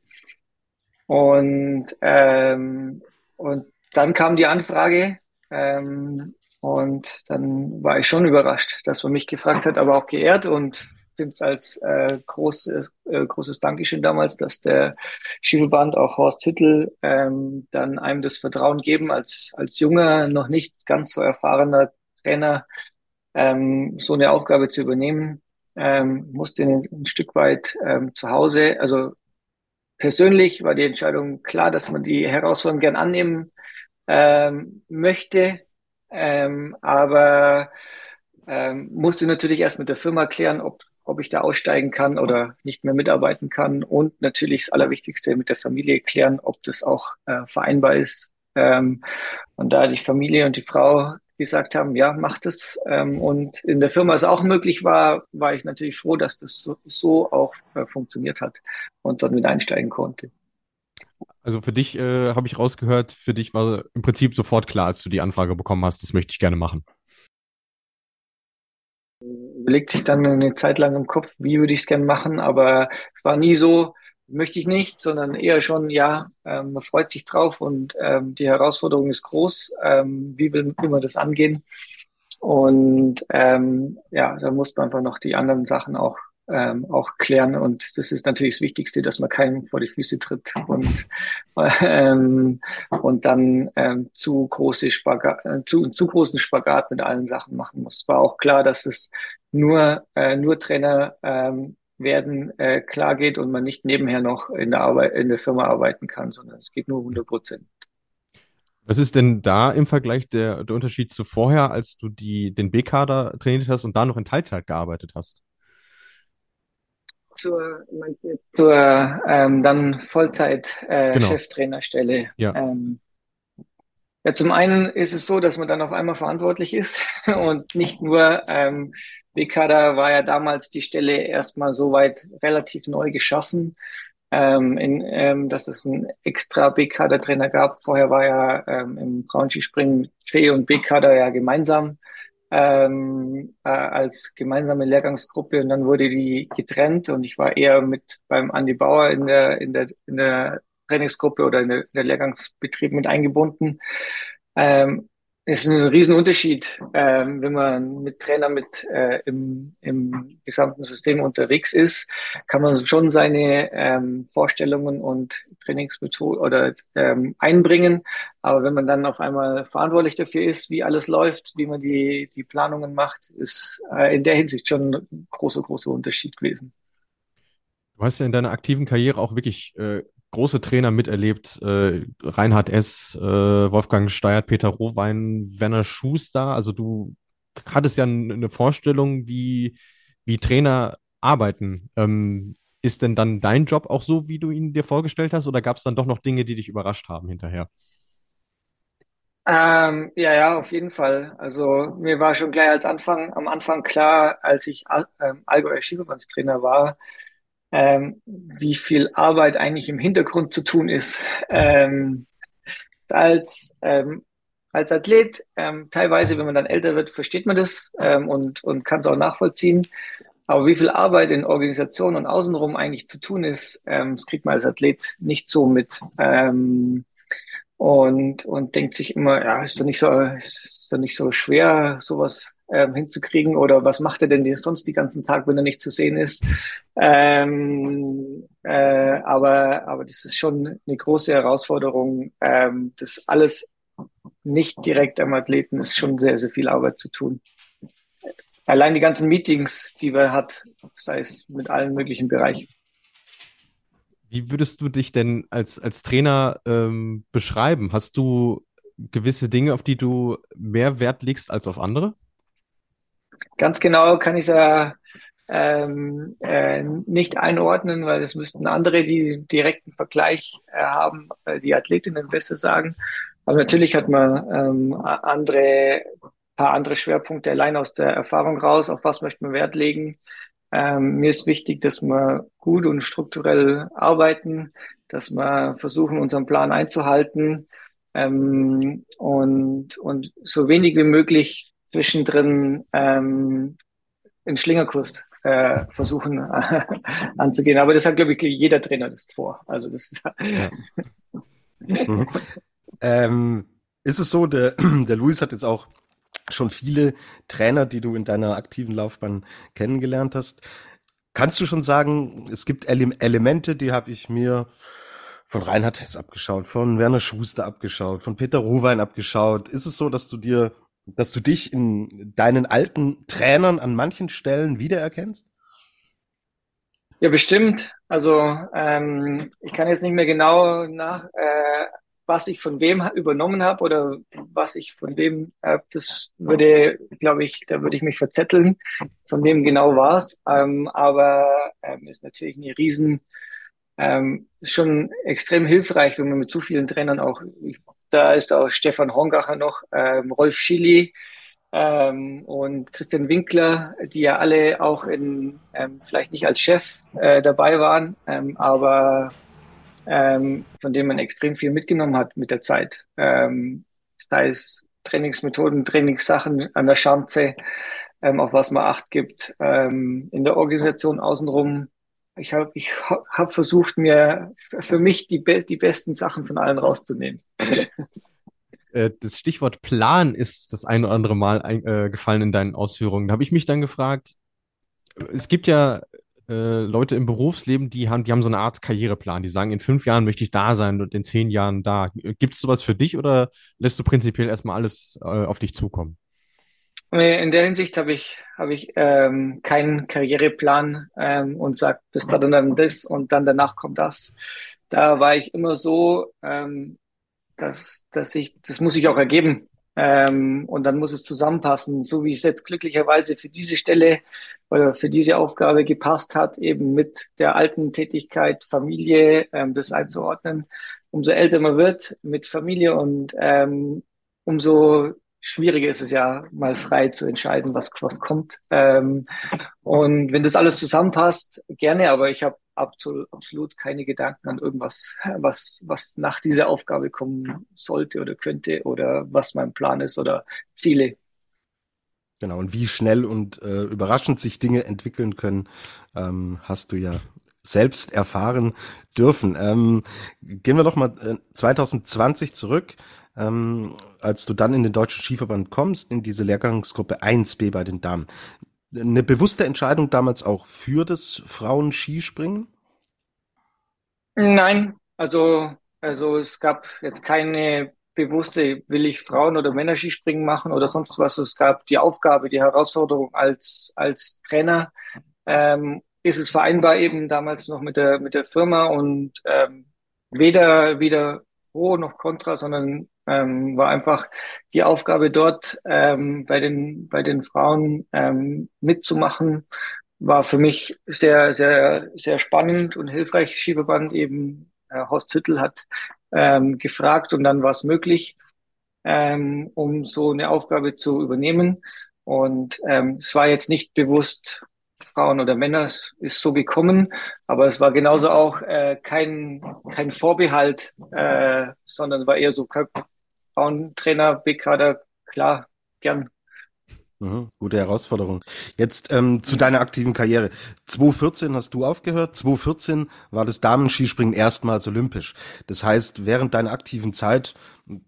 Und, ähm, und dann kam die Anfrage ähm, und dann war ich schon überrascht, dass man mich gefragt hat, aber auch geehrt und finde es als äh, großes, äh, großes Dankeschön damals, dass der Skiverband, auch Horst Hüttel, ähm, dann einem das Vertrauen geben, als, als junger, noch nicht ganz so erfahrener Trainer ähm, so eine Aufgabe zu übernehmen. Ähm, musste ein, ein Stück weit ähm, zu Hause, also persönlich war die Entscheidung klar, dass man die Herausforderung gern annehmen ähm, möchte, ähm, aber ähm, musste natürlich erst mit der Firma klären, ob, ob ich da aussteigen kann oder nicht mehr mitarbeiten kann und natürlich das Allerwichtigste mit der Familie klären, ob das auch äh, vereinbar ist. Ähm, und da die Familie und die Frau gesagt haben, ja, macht es. Ähm, und in der Firma es auch möglich war, war ich natürlich froh, dass das so, so auch äh, funktioniert hat und dort mit einsteigen konnte. Also für dich äh, habe ich rausgehört, für dich war im Prinzip sofort klar, als du die Anfrage bekommen hast, das möchte ich gerne machen. Überlegt sich dann eine Zeit lang im Kopf, wie würde ich es gerne machen, aber es war nie so, möchte ich nicht, sondern eher schon, ja, ähm, man freut sich drauf und ähm, die Herausforderung ist groß. Ähm, wie will, will man das angehen? Und ähm, ja, da muss man einfach noch die anderen Sachen auch ähm, auch klären. Und das ist natürlich das Wichtigste, dass man keinem vor die Füße tritt und ähm, und dann ähm, zu große Spagat, äh, zu, zu großen Spagat mit allen Sachen machen muss. War auch klar, dass es nur äh, nur Trainer ähm, werden äh, klar geht und man nicht nebenher noch in der Arbeit in der Firma arbeiten kann, sondern es geht nur 100 Prozent. Was ist denn da im Vergleich der, der Unterschied zu vorher, als du die, den B-Kader trainiert hast und da noch in Teilzeit gearbeitet hast? Zur, meinst du jetzt zur ähm, dann Vollzeit-Cheftrainerstelle? Äh, genau. Ja. Ähm, ja, zum einen ist es so, dass man dann auf einmal verantwortlich ist (laughs) und nicht nur ähm, B-Kader war ja damals die Stelle erstmal soweit relativ neu geschaffen, ähm, in, ähm, dass es einen extra B-Kader-Trainer gab. Vorher war ja ähm, im Frauenskispringen C und B-Kader ja gemeinsam ähm, äh, als gemeinsame Lehrgangsgruppe und dann wurde die getrennt und ich war eher mit beim Andi Bauer in der in der in der Trainingsgruppe oder in der, in der Lehrgangsbetrieb mit eingebunden. Ähm, ist ein Riesenunterschied, ähm, wenn man mit Trainer mit äh, im, im gesamten System unterwegs ist, kann man schon seine ähm, Vorstellungen und Trainingsmethoden oder ähm, einbringen. Aber wenn man dann auf einmal verantwortlich dafür ist, wie alles läuft, wie man die die Planungen macht, ist äh, in der Hinsicht schon ein großer großer Unterschied gewesen. Du hast ja in deiner aktiven Karriere auch wirklich äh, große Trainer miterlebt. Äh, Reinhard S., äh, Wolfgang Steyert, Peter Rohwein, Werner Schuster. Also du hattest ja eine Vorstellung, wie, wie Trainer arbeiten. Ähm, ist denn dann dein Job auch so, wie du ihn dir vorgestellt hast, oder gab es dann doch noch Dinge, die dich überrascht haben hinterher? Ähm, ja, ja, auf jeden Fall. Also mir war schon gleich als Anfang, am Anfang klar, als ich Al ähm, Allgäuer Skiverbandstrainer war, ähm, wie viel Arbeit eigentlich im Hintergrund zu tun ist. Ähm, als, ähm, als Athlet, ähm, teilweise, wenn man dann älter wird, versteht man das ähm, und, und kann es auch nachvollziehen. Aber wie viel Arbeit in Organisation und außenrum eigentlich zu tun ist, ähm, das kriegt man als Athlet nicht so mit. Ähm, und, und denkt sich immer, ja, ist doch nicht so, ist doch nicht so schwer, sowas ähm, hinzukriegen oder was macht er denn sonst die ganzen Tag, wenn er nicht zu sehen ist? Ähm, äh, aber, aber das ist schon eine große Herausforderung. Ähm, das alles nicht direkt am Athleten ist schon sehr, sehr viel Arbeit zu tun. Allein die ganzen Meetings, die man hat, sei es mit allen möglichen Bereichen. Wie würdest du dich denn als, als Trainer ähm, beschreiben? Hast du gewisse Dinge, auf die du mehr Wert legst als auf andere? Ganz genau kann ich es ja ähm, äh, nicht einordnen, weil es müssten andere, die direkten Vergleich äh, haben, äh, die Athletinnen besser sagen. Aber natürlich hat man ähm, andere, paar andere Schwerpunkte allein aus der Erfahrung raus, auf was möchte man Wert legen. Ähm, mir ist wichtig, dass wir gut und strukturell arbeiten, dass wir versuchen, unseren Plan einzuhalten ähm, und, und so wenig wie möglich zwischendrin ähm, einen Schlingerkurs äh, versuchen äh, (laughs) anzugehen. Aber das hat, glaube ich, jeder Trainer vor. Also das. (laughs) Ja. mhm. ähm, ist es so, der, (clears throat) der Luis hat jetzt auch schon viele Trainer, die du in deiner aktiven Laufbahn kennengelernt hast. Kannst du schon sagen, es gibt Ele Elemente, die habe ich mir von Reinhard Hess abgeschaut, von Werner Schuster abgeschaut, von Peter Ruwein abgeschaut. Ist es so, dass du dir dass du dich in deinen alten Trainern an manchen Stellen wiedererkennst? Ja, bestimmt. Also ähm, ich kann jetzt nicht mehr genau nach, äh, was ich von wem übernommen habe oder was ich von wem, äh, das würde, glaube ich, da würde ich mich verzetteln, von wem genau war es. Ähm, aber ähm, ist natürlich eine riesen, ähm, schon extrem hilfreich, wenn man mit zu vielen Trainern auch, ich da ist auch Stefan Hongacher noch, ähm, Rolf Schilly ähm, und Christian Winkler, die ja alle auch in, ähm, vielleicht nicht als Chef äh, dabei waren, ähm, aber ähm, von dem man extrem viel mitgenommen hat mit der Zeit. Ähm, sei es Trainingsmethoden, Trainingssachen an der Schanze, ähm, auf was man Acht gibt, ähm, in der Organisation außenrum. Ich habe ich hab versucht, mir für mich die, be die besten Sachen von allen rauszunehmen. (laughs) Äh, das Stichwort Plan ist das ein oder andere Mal ein, äh, gefallen in deinen Ausführungen. Da habe ich mich dann gefragt, es gibt ja äh, Leute im Berufsleben, die haben, die haben so eine Art Karriereplan. Die sagen, in fünf Jahren möchte ich da sein und in zehn Jahren da. Gibt es sowas für dich oder lässt du prinzipiell erstmal alles äh, auf dich zukommen? In der Hinsicht habe ich, habe ich ähm, keinen Karriereplan ähm, und sage, bis dann dann das und dann danach kommt das. Da war ich immer so, ähm, dass, dass ich, das muss ich auch ergeben. Ähm, und dann muss es zusammenpassen, so wie es jetzt glücklicherweise für diese Stelle oder für diese Aufgabe gepasst hat, eben mit der alten Tätigkeit Familie, ähm, das einzuordnen. Umso älter man wird mit Familie und ähm, umso schwieriger ist es ja, mal frei zu entscheiden, was, was kommt. Ähm, und wenn das alles zusammenpasst, gerne, aber ich habe absolut, absolut keine Gedanken an irgendwas, was, was nach dieser Aufgabe kommen sollte oder könnte oder was mein Plan ist oder Ziele. Genau, und wie schnell und äh, überraschend sich Dinge entwickeln können, ähm, hast du ja selbst erfahren dürfen. Ähm, gehen wir doch mal äh, 2020 zurück, ähm, als du dann in den Deutschen Skiverband kommst, in diese Lehrgangsgruppe 1b bei den Damen eine bewusste Entscheidung damals auch für das Frauenskispringen? Nein, also, also es gab jetzt keine bewusste, will ich Frauen- oder Männerskispringen machen oder sonst was. Es gab die Aufgabe, die Herausforderung als, als Trainer. Ähm, ist es vereinbar eben damals noch mit der, mit der Firma und ähm, weder, weder pro noch contra, sondern ähm, war einfach die Aufgabe dort ähm, bei den bei den Frauen ähm, mitzumachen, war für mich sehr sehr sehr spannend und hilfreich. Schieberband eben äh, Horst Hüttel hat ähm, gefragt und dann war es möglich, ähm, um so eine Aufgabe zu übernehmen. Und ähm, es war jetzt nicht bewusst Frauen oder Männer, es ist so gekommen, aber es war genauso auch äh, kein, kein Vorbehalt, äh, sondern war eher so Frauentrainer, B-Kader, klar, gern. Mhm, gute Herausforderung. Jetzt ähm, zu deiner aktiven Karriere. 2014 hast du aufgehört. 2014 war das Damenskispringen erstmals olympisch. Das heißt, während deiner aktiven Zeit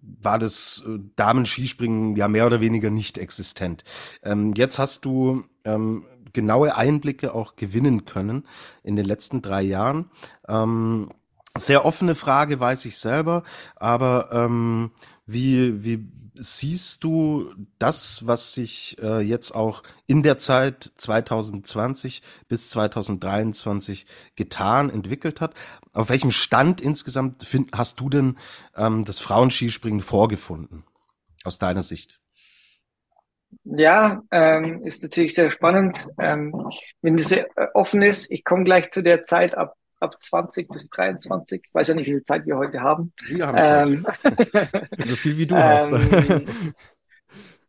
war das äh, Damenskispringen ja mehr oder weniger nicht existent. Ähm, jetzt hast du ähm, genaue Einblicke auch gewinnen können in den letzten drei Jahren. Ähm, sehr offene Frage, weiß ich selber, aber ähm, wie, wie siehst du das, was sich äh, jetzt auch in der Zeit 2020 bis 2023 getan, entwickelt hat? Auf welchem Stand insgesamt find, hast du denn ähm, das Frauenskispringen vorgefunden, aus deiner Sicht? Ja, ähm, ist natürlich sehr spannend. Ähm, wenn das sehr äh, offen ist, ich komme gleich zu der Zeit ab, ab 20 bis 23. Ich weiß ja nicht, wie viel Zeit wir heute haben. Wir haben Zeit. Ähm, (laughs) so viel wie du hast. (laughs) Ähm,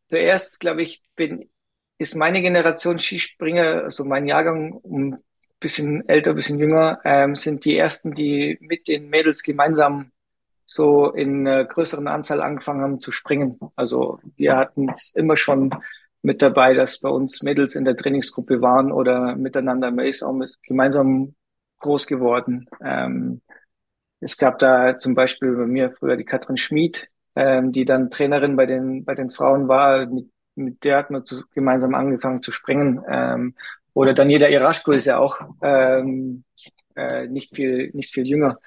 zuerst, glaube ich, bin, ist meine Generation Skispringer, also mein Jahrgang, ein bisschen älter, ein bisschen jünger, ähm, sind die ersten, die mit den Mädels gemeinsam so in äh, größeren Anzahl angefangen haben zu springen. Also wir hatten es immer schon mit dabei, dass bei uns Mädels in der Trainingsgruppe waren oder miteinander. Man ist auch mit, gemeinsam groß geworden. Ähm, es gab da zum Beispiel bei mir früher die Katrin Schmid, ähm, die dann Trainerin bei den, bei den Frauen war. Mit, mit der hat man zu, gemeinsam angefangen zu springen. Ähm, oder Daniela Iraschko ist ja auch ähm, äh, nicht viel, nicht viel jünger.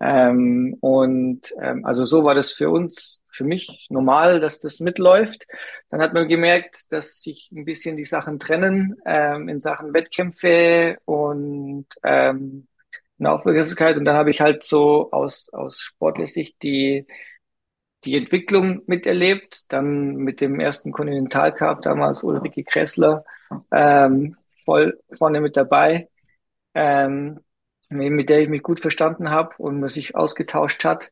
Ähm, und ähm, also so war das für uns, für mich normal, dass das mitläuft. Dann hat man gemerkt, dass sich ein bisschen die Sachen trennen ähm, in Sachen Wettkämpfe und ähm, eine Aufmerksamkeit. Und dann habe ich halt so aus, aus sportlicher Sicht die, die Entwicklung miterlebt. Dann mit dem ersten Continental Cup, damals Ulrike Kressler, ähm, voll vorne mit dabei. Ähm, mit der ich mich gut verstanden habe und man sich ausgetauscht hat.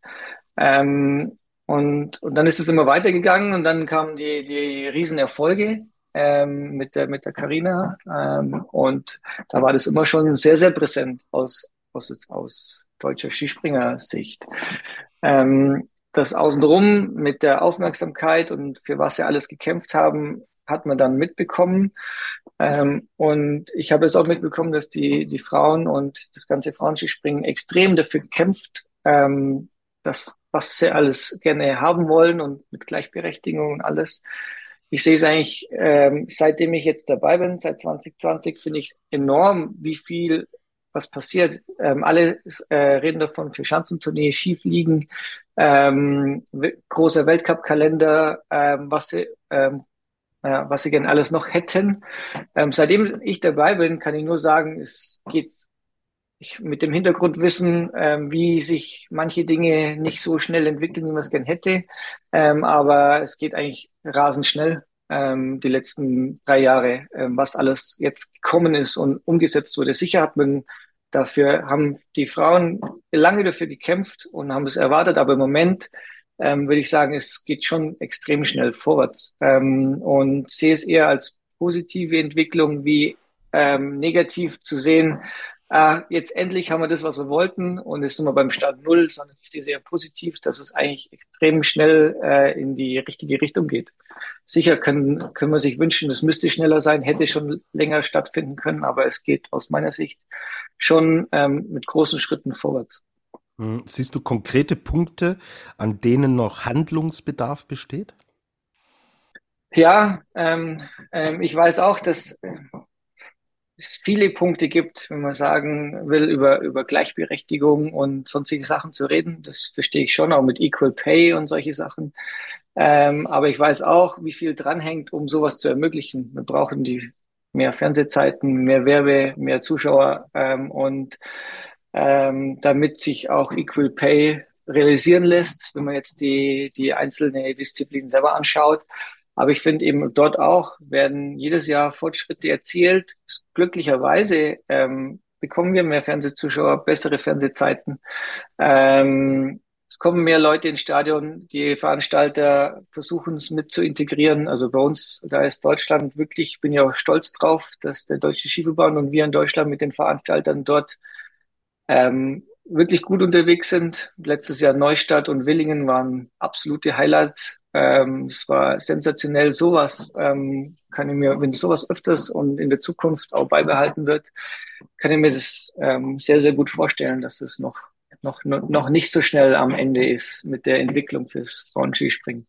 Ähm, und, und dann ist es immer weitergegangen und dann kamen die, die Riesenerfolge ähm, mit der mit der Carina ähm, und da war das immer schon sehr sehr präsent aus aus aus deutscher Skispringer-Sicht. Ähm, das außenrum mit der Aufmerksamkeit und für was sie alles gekämpft haben, hat man dann mitbekommen. Ähm, und ich habe es auch mitbekommen, dass die, die Frauen und das ganze Frauenskispringen extrem dafür gekämpft, ähm, dass was sie alles gerne haben wollen und mit Gleichberechtigung und alles. Ich sehe es eigentlich, ähm, seitdem ich jetzt dabei bin, seit 2020, finde ich enorm, wie viel was passiert. Ähm, alle äh, reden davon für Schanzentournee, Skifliegen, ähm, großer Weltcup-Kalender, ähm, was sie ähm, äh, was sie gern alles noch hätten. Ähm, seitdem ich dabei bin, kann ich nur sagen, es geht ich, mit dem Hintergrundwissen, ähm, wie sich manche Dinge nicht so schnell entwickeln, wie man es gern hätte. Ähm, aber es geht eigentlich rasend schnell, ähm, die letzten drei Jahre, ähm, was alles jetzt gekommen ist und umgesetzt wurde. Sicher hat man dafür, haben die Frauen lange dafür gekämpft und haben es erwartet, aber im Moment ähm, würde ich sagen, es geht schon extrem schnell vorwärts ähm, und sehe es eher als positive Entwicklung wie ähm, negativ zu sehen. Äh, jetzt endlich haben wir das, was wir wollten und jetzt sind wir beim Start Null, sondern ich sehe sehr positiv, dass es eigentlich extrem schnell äh, in die richtige Richtung geht. Sicher können, können wir sich wünschen, es müsste schneller sein, hätte schon länger stattfinden können, aber es geht aus meiner Sicht schon ähm, mit großen Schritten vorwärts. Hm, siehst du konkrete Punkte, an denen noch Handlungsbedarf besteht? Ja, ähm, ähm, ich weiß auch, dass es viele Punkte gibt, wenn man sagen will, über, über Gleichberechtigung und sonstige Sachen zu reden. Das verstehe ich schon, auch mit Equal Pay und solche Sachen. Ähm, aber ich weiß auch, wie viel dranhängt, um sowas zu ermöglichen. Wir brauchen die mehr Fernsehzeiten, mehr Werbe, mehr Zuschauer ähm, und ähm, damit sich auch Equal Pay realisieren lässt, wenn man jetzt die, die einzelne Disziplinen selber anschaut. Aber ich finde eben dort auch werden jedes Jahr Fortschritte erzielt. Glücklicherweise ähm, bekommen wir mehr Fernsehzuschauer, bessere Fernsehzeiten. Ähm, es kommen mehr Leute ins Stadion. Die Veranstalter versuchen es mit zu integrieren. Also bei uns, da ist Deutschland wirklich, bin ja auch stolz drauf, dass der Deutsche Skiverband und wir in Deutschland mit den Veranstaltern dort ähm, wirklich gut unterwegs sind. Letztes Jahr Neustadt und Willingen waren absolute Highlights. Ähm, es war sensationell. Sowas ähm, kann ich mir, wenn sowas öfters und in der Zukunft auch beibehalten wird, kann ich mir das ähm, sehr, sehr gut vorstellen, dass es noch, noch, noch nicht so schnell am Ende ist mit der Entwicklung fürs Frauenskispringen.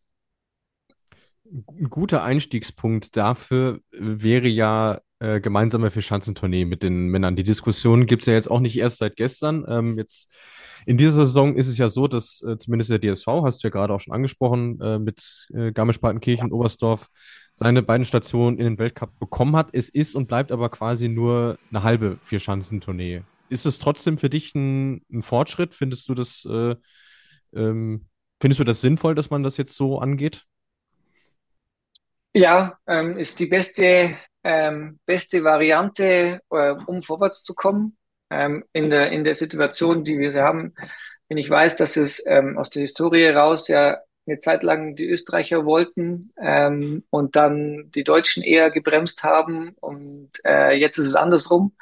Ein guter Einstiegspunkt dafür wäre ja äh, gemeinsame Vierschanzentournee mit den Männern. Die Diskussion gibt es ja jetzt auch nicht erst seit gestern. Ähm, jetzt in dieser Saison ist es ja so, dass äh, zumindest der DSV, hast du ja gerade auch schon angesprochen, äh, mit äh, Garmisch-Partenkirchen, Oberstdorf seine beiden Stationen in den Weltcup bekommen hat. Es ist und bleibt aber quasi nur eine halbe Vierschanzentournee. Ist es trotzdem für dich ein, ein Fortschritt? Findest du das, äh, ähm, findest du das sinnvoll, dass man das jetzt so angeht? Ja, ähm, ist die beste, ähm, beste Variante, äh, um vorwärts zu kommen. Ähm, in der, in der Situation, die wir haben, wenn ich weiß, dass es ähm, aus der Historie raus ja eine Zeit lang die Österreicher wollten ähm, und dann die Deutschen eher gebremst haben und äh, jetzt ist es andersrum.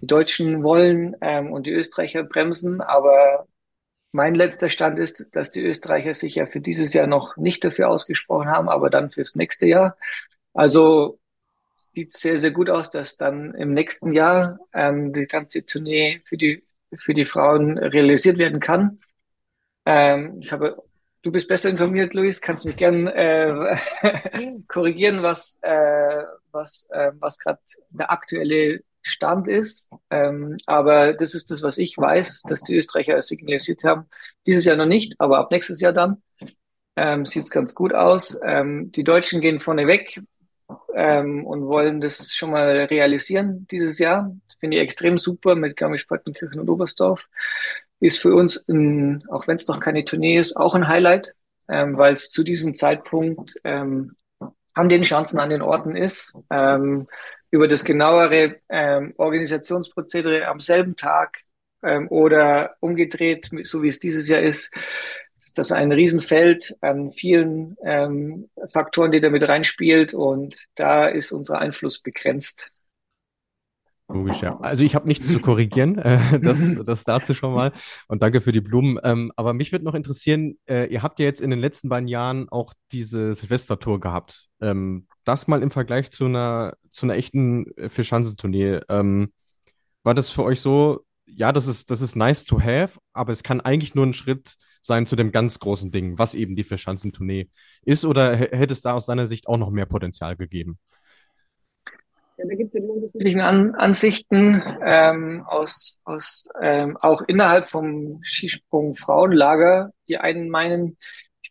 Die Deutschen wollen ähm, und die Österreicher bremsen, aber mein letzter Stand ist, dass die Österreicher sich ja für dieses Jahr noch nicht dafür ausgesprochen haben, aber dann fürs nächste Jahr. Also sieht sehr, sehr gut aus, dass dann im nächsten Jahr ähm, die ganze Tournee für die, für die Frauen realisiert werden kann. Ähm, ich habe, du bist besser informiert, Luis, kannst mich gern äh, (laughs) korrigieren, was, äh, was, äh, was gerade der aktuelle Stand ist. Ähm, aber das ist das, was ich weiß, dass die Österreicher signalisiert haben. Dieses Jahr noch nicht, aber ab nächstes Jahr dann. Ähm, Sieht ganz gut aus. Ähm, die Deutschen gehen vorne weg ähm, und wollen das schon mal realisieren dieses Jahr. Das finde ich extrem super mit Garmisch-Partenkirchen und Oberstdorf. Ist für uns, ein, auch wenn es noch keine Tournee ist, auch ein Highlight, ähm, weil es zu diesem Zeitpunkt ähm, an den Chancen, an den Orten ist. Ähm, über das genauere ähm, Organisationsprozedere am selben Tag ähm, oder umgedreht, so wie es dieses Jahr ist, das ist ein Riesenfeld an vielen ähm, Faktoren, die damit reinspielt und da ist unser Einfluss begrenzt. Logisch, ja. Also ich habe nichts zu korrigieren, äh, das, (laughs) das dazu schon mal. Und danke für die Blumen. Ähm, aber mich würde noch interessieren, äh, ihr habt ja jetzt in den letzten beiden Jahren auch diese Silvestertour gehabt. Ähm, das mal im Vergleich zu einer, zu einer echten äh, Vierschanzentournee. Ähm, war das für euch so, ja, das ist, das ist nice to have, aber es kann eigentlich nur ein Schritt sein zu dem ganz großen Ding, was eben die Vierschanzentournee ist, oder hätte es da aus deiner Sicht auch noch mehr Potenzial gegeben? Ja, da gibt es ja unterschiedliche An Ansichten ähm, aus, aus ähm, auch innerhalb vom Skisprung Frauenlager. Die einen meinen,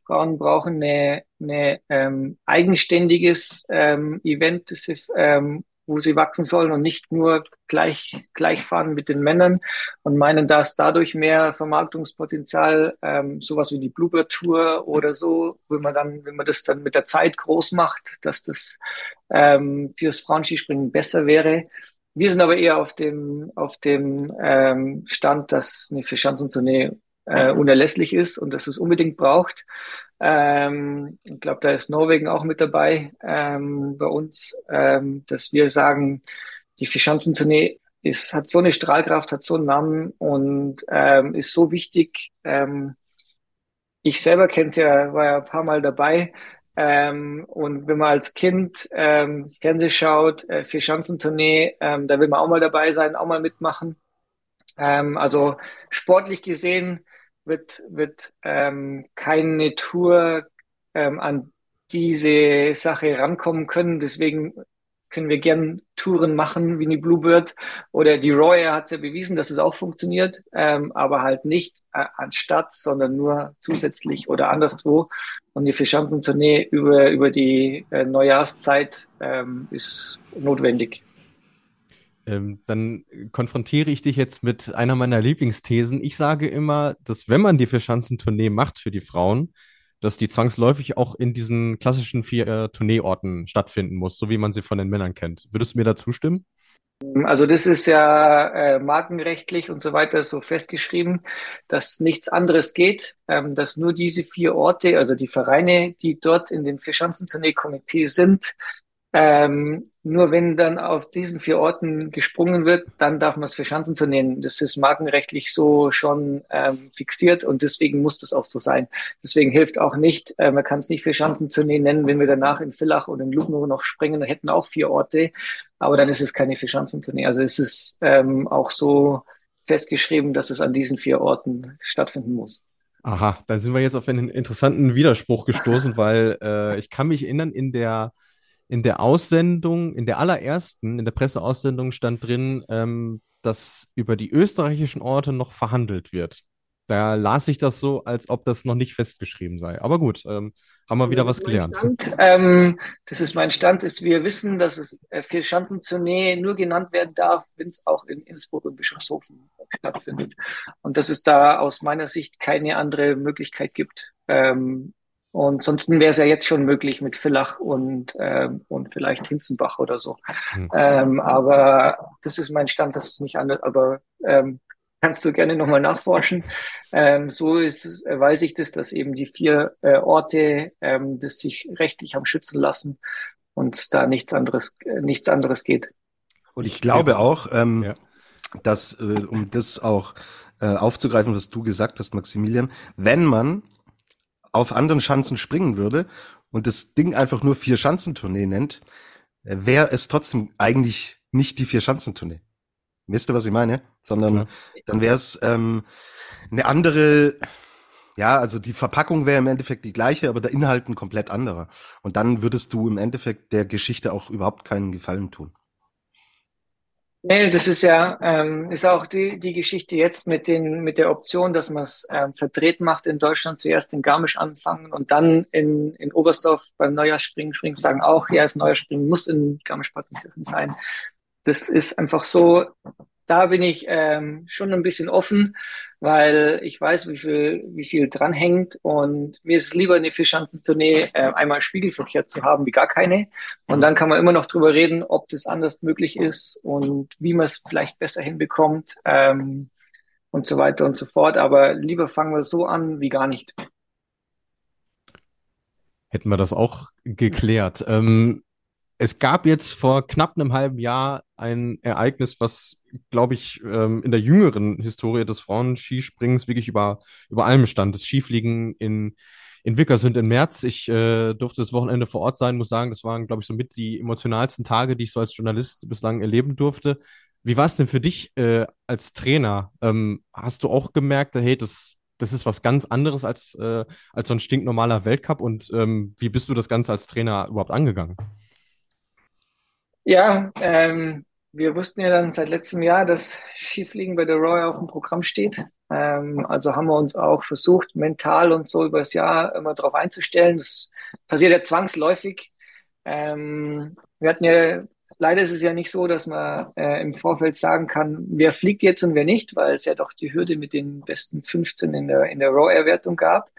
Frauen brauchen eine, eine ähm, eigenständiges ähm, Event, das sie, ähm, wo sie wachsen sollen und nicht nur gleich, gleich fahren mit den Männern und meinen, dass dadurch mehr Vermarktungspotenzial, ähm, sowas wie die Bluebird Tour oder so, wenn man dann, wenn man das dann mit der Zeit groß macht, dass das ähm, fürs Frauenskispringen besser wäre. Wir sind aber eher auf dem, auf dem ähm, Stand, dass eine Vierschanzentournee äh, unerlässlich ist und dass es unbedingt braucht. Ähm, ich glaube, da ist Norwegen auch mit dabei ähm, bei uns, ähm, dass wir sagen, die Vierschanzentournee ist, hat so eine Strahlkraft, hat so einen Namen und ähm, ist so wichtig. Ähm, ich selber kenne es ja, war ja ein paar Mal dabei. Ähm, und wenn man als Kind ähm, Fernseh schaut, äh, Vierschanzentournee, ähm, da will man auch mal dabei sein, auch mal mitmachen. Ähm, also sportlich gesehen wird, wird ähm, keine Tour ähm, an diese Sache rankommen können. Deswegen können wir gern Touren machen wie die Bluebird oder die Roy hat ja bewiesen, dass es auch funktioniert, ähm, aber halt nicht äh, anstatt, sondern nur zusätzlich oder anderswo. Und die Vierschanzentournee über, über die äh, Neujahrszeit ähm, ist notwendig. Ähm, dann konfrontiere ich dich jetzt mit einer meiner Lieblingsthesen. Ich sage immer, dass wenn man die Vierschanzentournee macht für die Frauen, dass die zwangsläufig auch in diesen klassischen vier äh, Tourneeorten stattfinden muss, so wie man sie von den Männern kennt. Würdest du mir da zustimmen? Also das ist ja äh, markenrechtlich und so weiter so festgeschrieben, dass nichts anderes geht, ähm, dass nur diese vier Orte, also die Vereine, die dort in dem Vierschanzentournee-Komitee sind, ähm, nur wenn dann auf diesen vier Orten gesprungen wird, dann darf man es für Schanzentourneen. Das ist markenrechtlich so schon ähm, fixiert und deswegen muss das auch so sein. Deswegen hilft auch nicht, äh, man kann es nicht für Schanzentourneen nennen, wenn wir danach in Villach oder in Lugno noch springen, hätten auch vier Orte, aber dann ist es keine für Schanzentournee. Also es ist ähm, auch so festgeschrieben, dass es an diesen vier Orten stattfinden muss. Aha, dann sind wir jetzt auf einen interessanten Widerspruch gestoßen, (laughs) weil äh, ich kann mich erinnern, in der in der Aussendung, in der allerersten, in der Presseaussendung stand drin, ähm, dass über die österreichischen Orte noch verhandelt wird. Da las ich das so, als ob das noch nicht festgeschrieben sei. Aber gut, ähm, haben wir wieder was gelernt. Stand, ähm, das ist mein Stand, ist wir wissen, dass es äh, vier Schanzentournee nur genannt werden darf, wenn es auch in Innsbruck und Bischofshofen stattfindet. Und dass es da aus meiner Sicht keine andere Möglichkeit gibt. Ähm, Und sonst wäre es ja jetzt schon möglich mit Villach und, ähm, und vielleicht Hinzenbach oder so. Mhm. Ähm, aber das ist mein Stand, das ist nicht anders. Aber ähm, kannst du gerne nochmal nachforschen. Ähm, so ist es, äh, weiß ich das, dass eben die vier äh, Orte ähm, das sich rechtlich haben schützen lassen und da nichts anderes, äh, nichts anderes geht. Und ich glaube auch, ähm, ja. dass, äh, um das auch äh, aufzugreifen, was du gesagt hast, Maximilian, wenn man auf anderen Schanzen springen würde und das Ding einfach nur vier Schanzentournee nennt, äh, wäre es trotzdem eigentlich nicht die vier Schanzentournee. Wisst ihr, was ich meine? Sondern ja. dann wäre es ähm, eine andere, ja, also die Verpackung wäre im Endeffekt die gleiche, aber der Inhalt ein komplett anderer. Und dann würdest du im Endeffekt der Geschichte auch überhaupt keinen Gefallen tun. Nee, das ist ja, ähm, ist auch die, die Geschichte jetzt mit den, mit der Option, dass man es ähm, verdreht macht in Deutschland, zuerst in Garmisch anfangen und dann in, in Oberstdorf beim Neujahrsspringen springen, sagen auch, ja, das Neujahrsspringen muss in Garmisch-Partenkirchen sein. Das ist einfach so, da bin ich ähm, schon ein bisschen offen, weil ich weiß, wie viel, wie viel dranhängt und mir ist es lieber eine Fischhandentournee äh, einmal Spiegelverkehr zu haben, wie gar keine. Und dann kann man immer noch drüber reden, ob das anders möglich ist und wie man es vielleicht besser hinbekommt ähm, und so weiter und so fort. Aber lieber fangen wir so an wie gar nicht. Hätten wir das auch geklärt. Ähm, es gab jetzt vor knapp einem halben Jahr ein Ereignis, was, glaube ich, ähm, in der jüngeren Historie des Frauenskisprings wirklich über, über allem stand. Das Skifliegen in, in Wickersund im März. Ich äh, durfte das Wochenende vor Ort sein, muss sagen, das waren, glaube ich, so mit die emotionalsten Tage, die ich so als Journalist bislang erleben durfte. Wie war es denn für dich äh, als Trainer? Ähm, hast du auch gemerkt, hey, das, das ist was ganz anderes als, äh, als so ein stinknormaler Weltcup? Und ähm, wie bist du das Ganze als Trainer überhaupt angegangen? Ja, ähm, wir wussten ja dann seit letztem Jahr, dass Skifliegen bei der Royal auf dem Programm steht. Ähm, also haben wir uns auch versucht, mental und so über das Jahr immer darauf einzustellen. Das passiert ja zwangsläufig. Ähm, wir hatten ja, leider ist es ja nicht so, dass man äh, im Vorfeld sagen kann, wer fliegt jetzt und wer nicht, weil es ja doch die Hürde mit den besten 15 in der, in der Raw-Air-Wertung gab.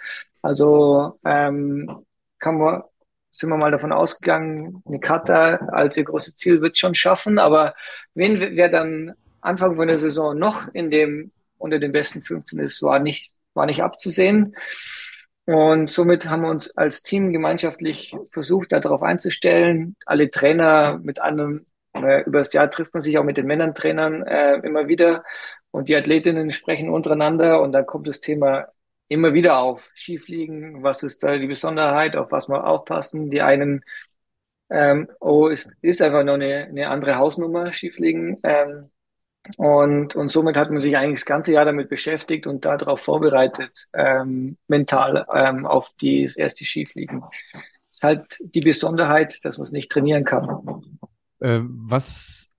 Also ähm, kann man sind wir mal davon ausgegangen, eine Kata als ihr großes Ziel wird schon schaffen, aber wen wer dann Anfang von der Saison noch in dem unter den besten 15 ist, war nicht war nicht abzusehen. Und somit haben wir uns als Team gemeinschaftlich versucht, darauf einzustellen. Alle Trainer mit einem, äh, über das Jahr trifft man sich auch mit den Männern-Trainern äh, immer wieder. Und die Athletinnen sprechen untereinander und dann kommt das Thema immer wieder auf. Skifliegen, was ist da die Besonderheit, auf was wir aufpassen. Die einen, ähm, oh, ist, ist einfach noch eine, eine andere Hausnummer, Skifliegen. Ähm, und, und somit hat man sich eigentlich das ganze Jahr damit beschäftigt und darauf vorbereitet, ähm, mental ähm, auf das erste Skifliegen. Ist halt die Besonderheit, dass man es nicht trainieren kann. Äh, was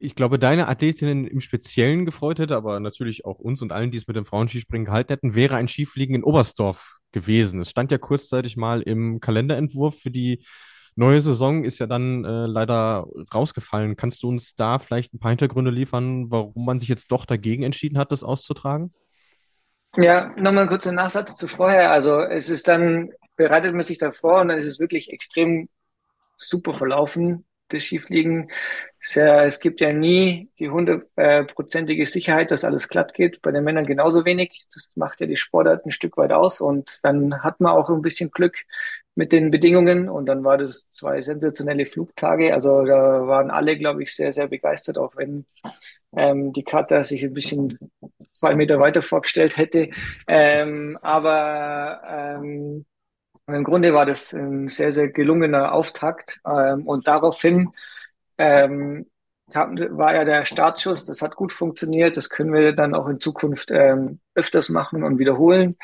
ich glaube, deine Athletinnen im Speziellen gefreut hätte, aber natürlich auch uns und allen, die es mit dem Frauenskispringen gehalten hätten, wäre ein Skifliegen in Oberstdorf gewesen. Es stand ja kurzzeitig mal im Kalenderentwurf für die neue Saison, ist ja dann äh, leider rausgefallen. Kannst du uns da vielleicht ein paar Hintergründe liefern, warum man sich jetzt doch dagegen entschieden hat, das auszutragen? Ja, nochmal ein kurzer Nachsatz zu vorher. Also es ist dann, bereitet man sich davor und dann ist es wirklich extrem super verlaufen das Skifliegen. Ja, es gibt ja nie die hundertprozentige Sicherheit, dass alles glatt geht. Bei den Männern genauso wenig. Das macht ja die Sportart ein Stück weit aus. Und dann hat man auch ein bisschen Glück mit den Bedingungen. Und dann war das zwei sensationelle Flugtage. Also da waren alle, glaube ich, sehr, sehr begeistert, auch wenn ähm, die Kata sich ein bisschen zwei Meter weiter vorgestellt hätte. Ähm, aber ähm, im Grunde war das ein sehr, sehr gelungener Auftakt. Ähm, und daraufhin ähm, war ja der Startschuss, das hat gut funktioniert. Das können wir dann auch in Zukunft ähm, öfters machen und wiederholen.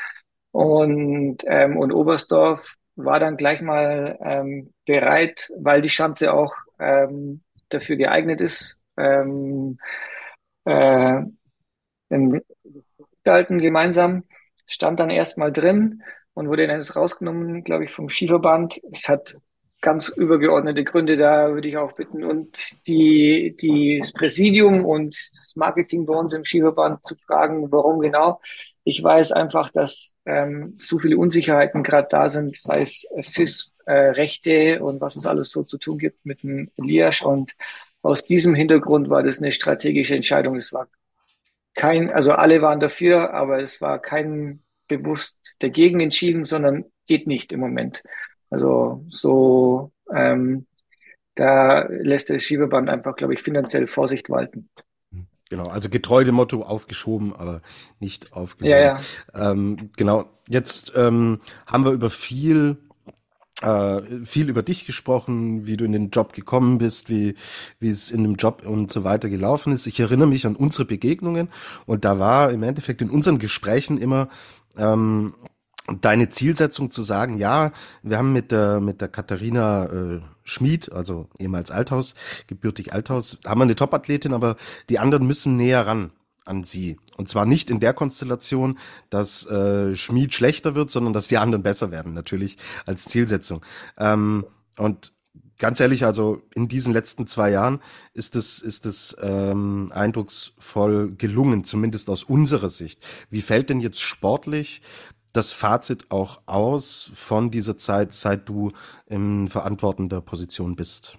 Und, ähm, und Oberstdorf war dann gleich mal ähm, bereit, weil die Schanze auch ähm, dafür geeignet ist, ähm, äh, gestalten gemeinsam. Stand dann erstmal drin und wurde dann rausgenommen, glaube ich, vom Skiverband. Es hat ganz übergeordnete Gründe, da würde ich auch bitten. Und die, die, das Präsidium und das Marketing bei uns im Skiverband zu fragen, warum genau. ich weiß einfach, dass ähm, so viele Unsicherheiten gerade da sind, sei es FIS, äh, Rechte und was es alles so zu tun gibt mit dem Liasch. Und aus diesem Hintergrund war das eine strategische Entscheidung. Es war kein, also alle waren dafür, aber es war kein bewusst dagegen entschieden, sondern geht nicht im Moment. Also so, ähm, da lässt das Schiebeband einfach, glaube ich, finanziell Vorsicht walten. Genau, also getreu dem Motto aufgeschoben, aber nicht aufgehoben. Ja, ja. Ähm, genau, jetzt ähm, haben wir über viel äh, viel über dich gesprochen, wie du in den Job gekommen bist, wie, wie es in dem Job und so weiter gelaufen ist. Ich erinnere mich an unsere Begegnungen und da war im Endeffekt in unseren Gesprächen immer ähm, deine Zielsetzung zu sagen, ja, wir haben mit der, mit der Katharina äh, Schmid, also ehemals Althaus, gebürtig Althaus, haben wir eine Topathletin, aber die anderen müssen näher ran an sie. Und zwar nicht in der Konstellation, dass äh, Schmied schlechter wird, sondern dass die anderen besser werden, natürlich als Zielsetzung. Ähm, und ganz ehrlich, also in diesen letzten zwei Jahren ist es, ist es ähm, eindrucksvoll gelungen, zumindest aus unserer Sicht. Wie fällt denn jetzt sportlich das Fazit auch aus von dieser Zeit, seit du in verantwortender Position bist?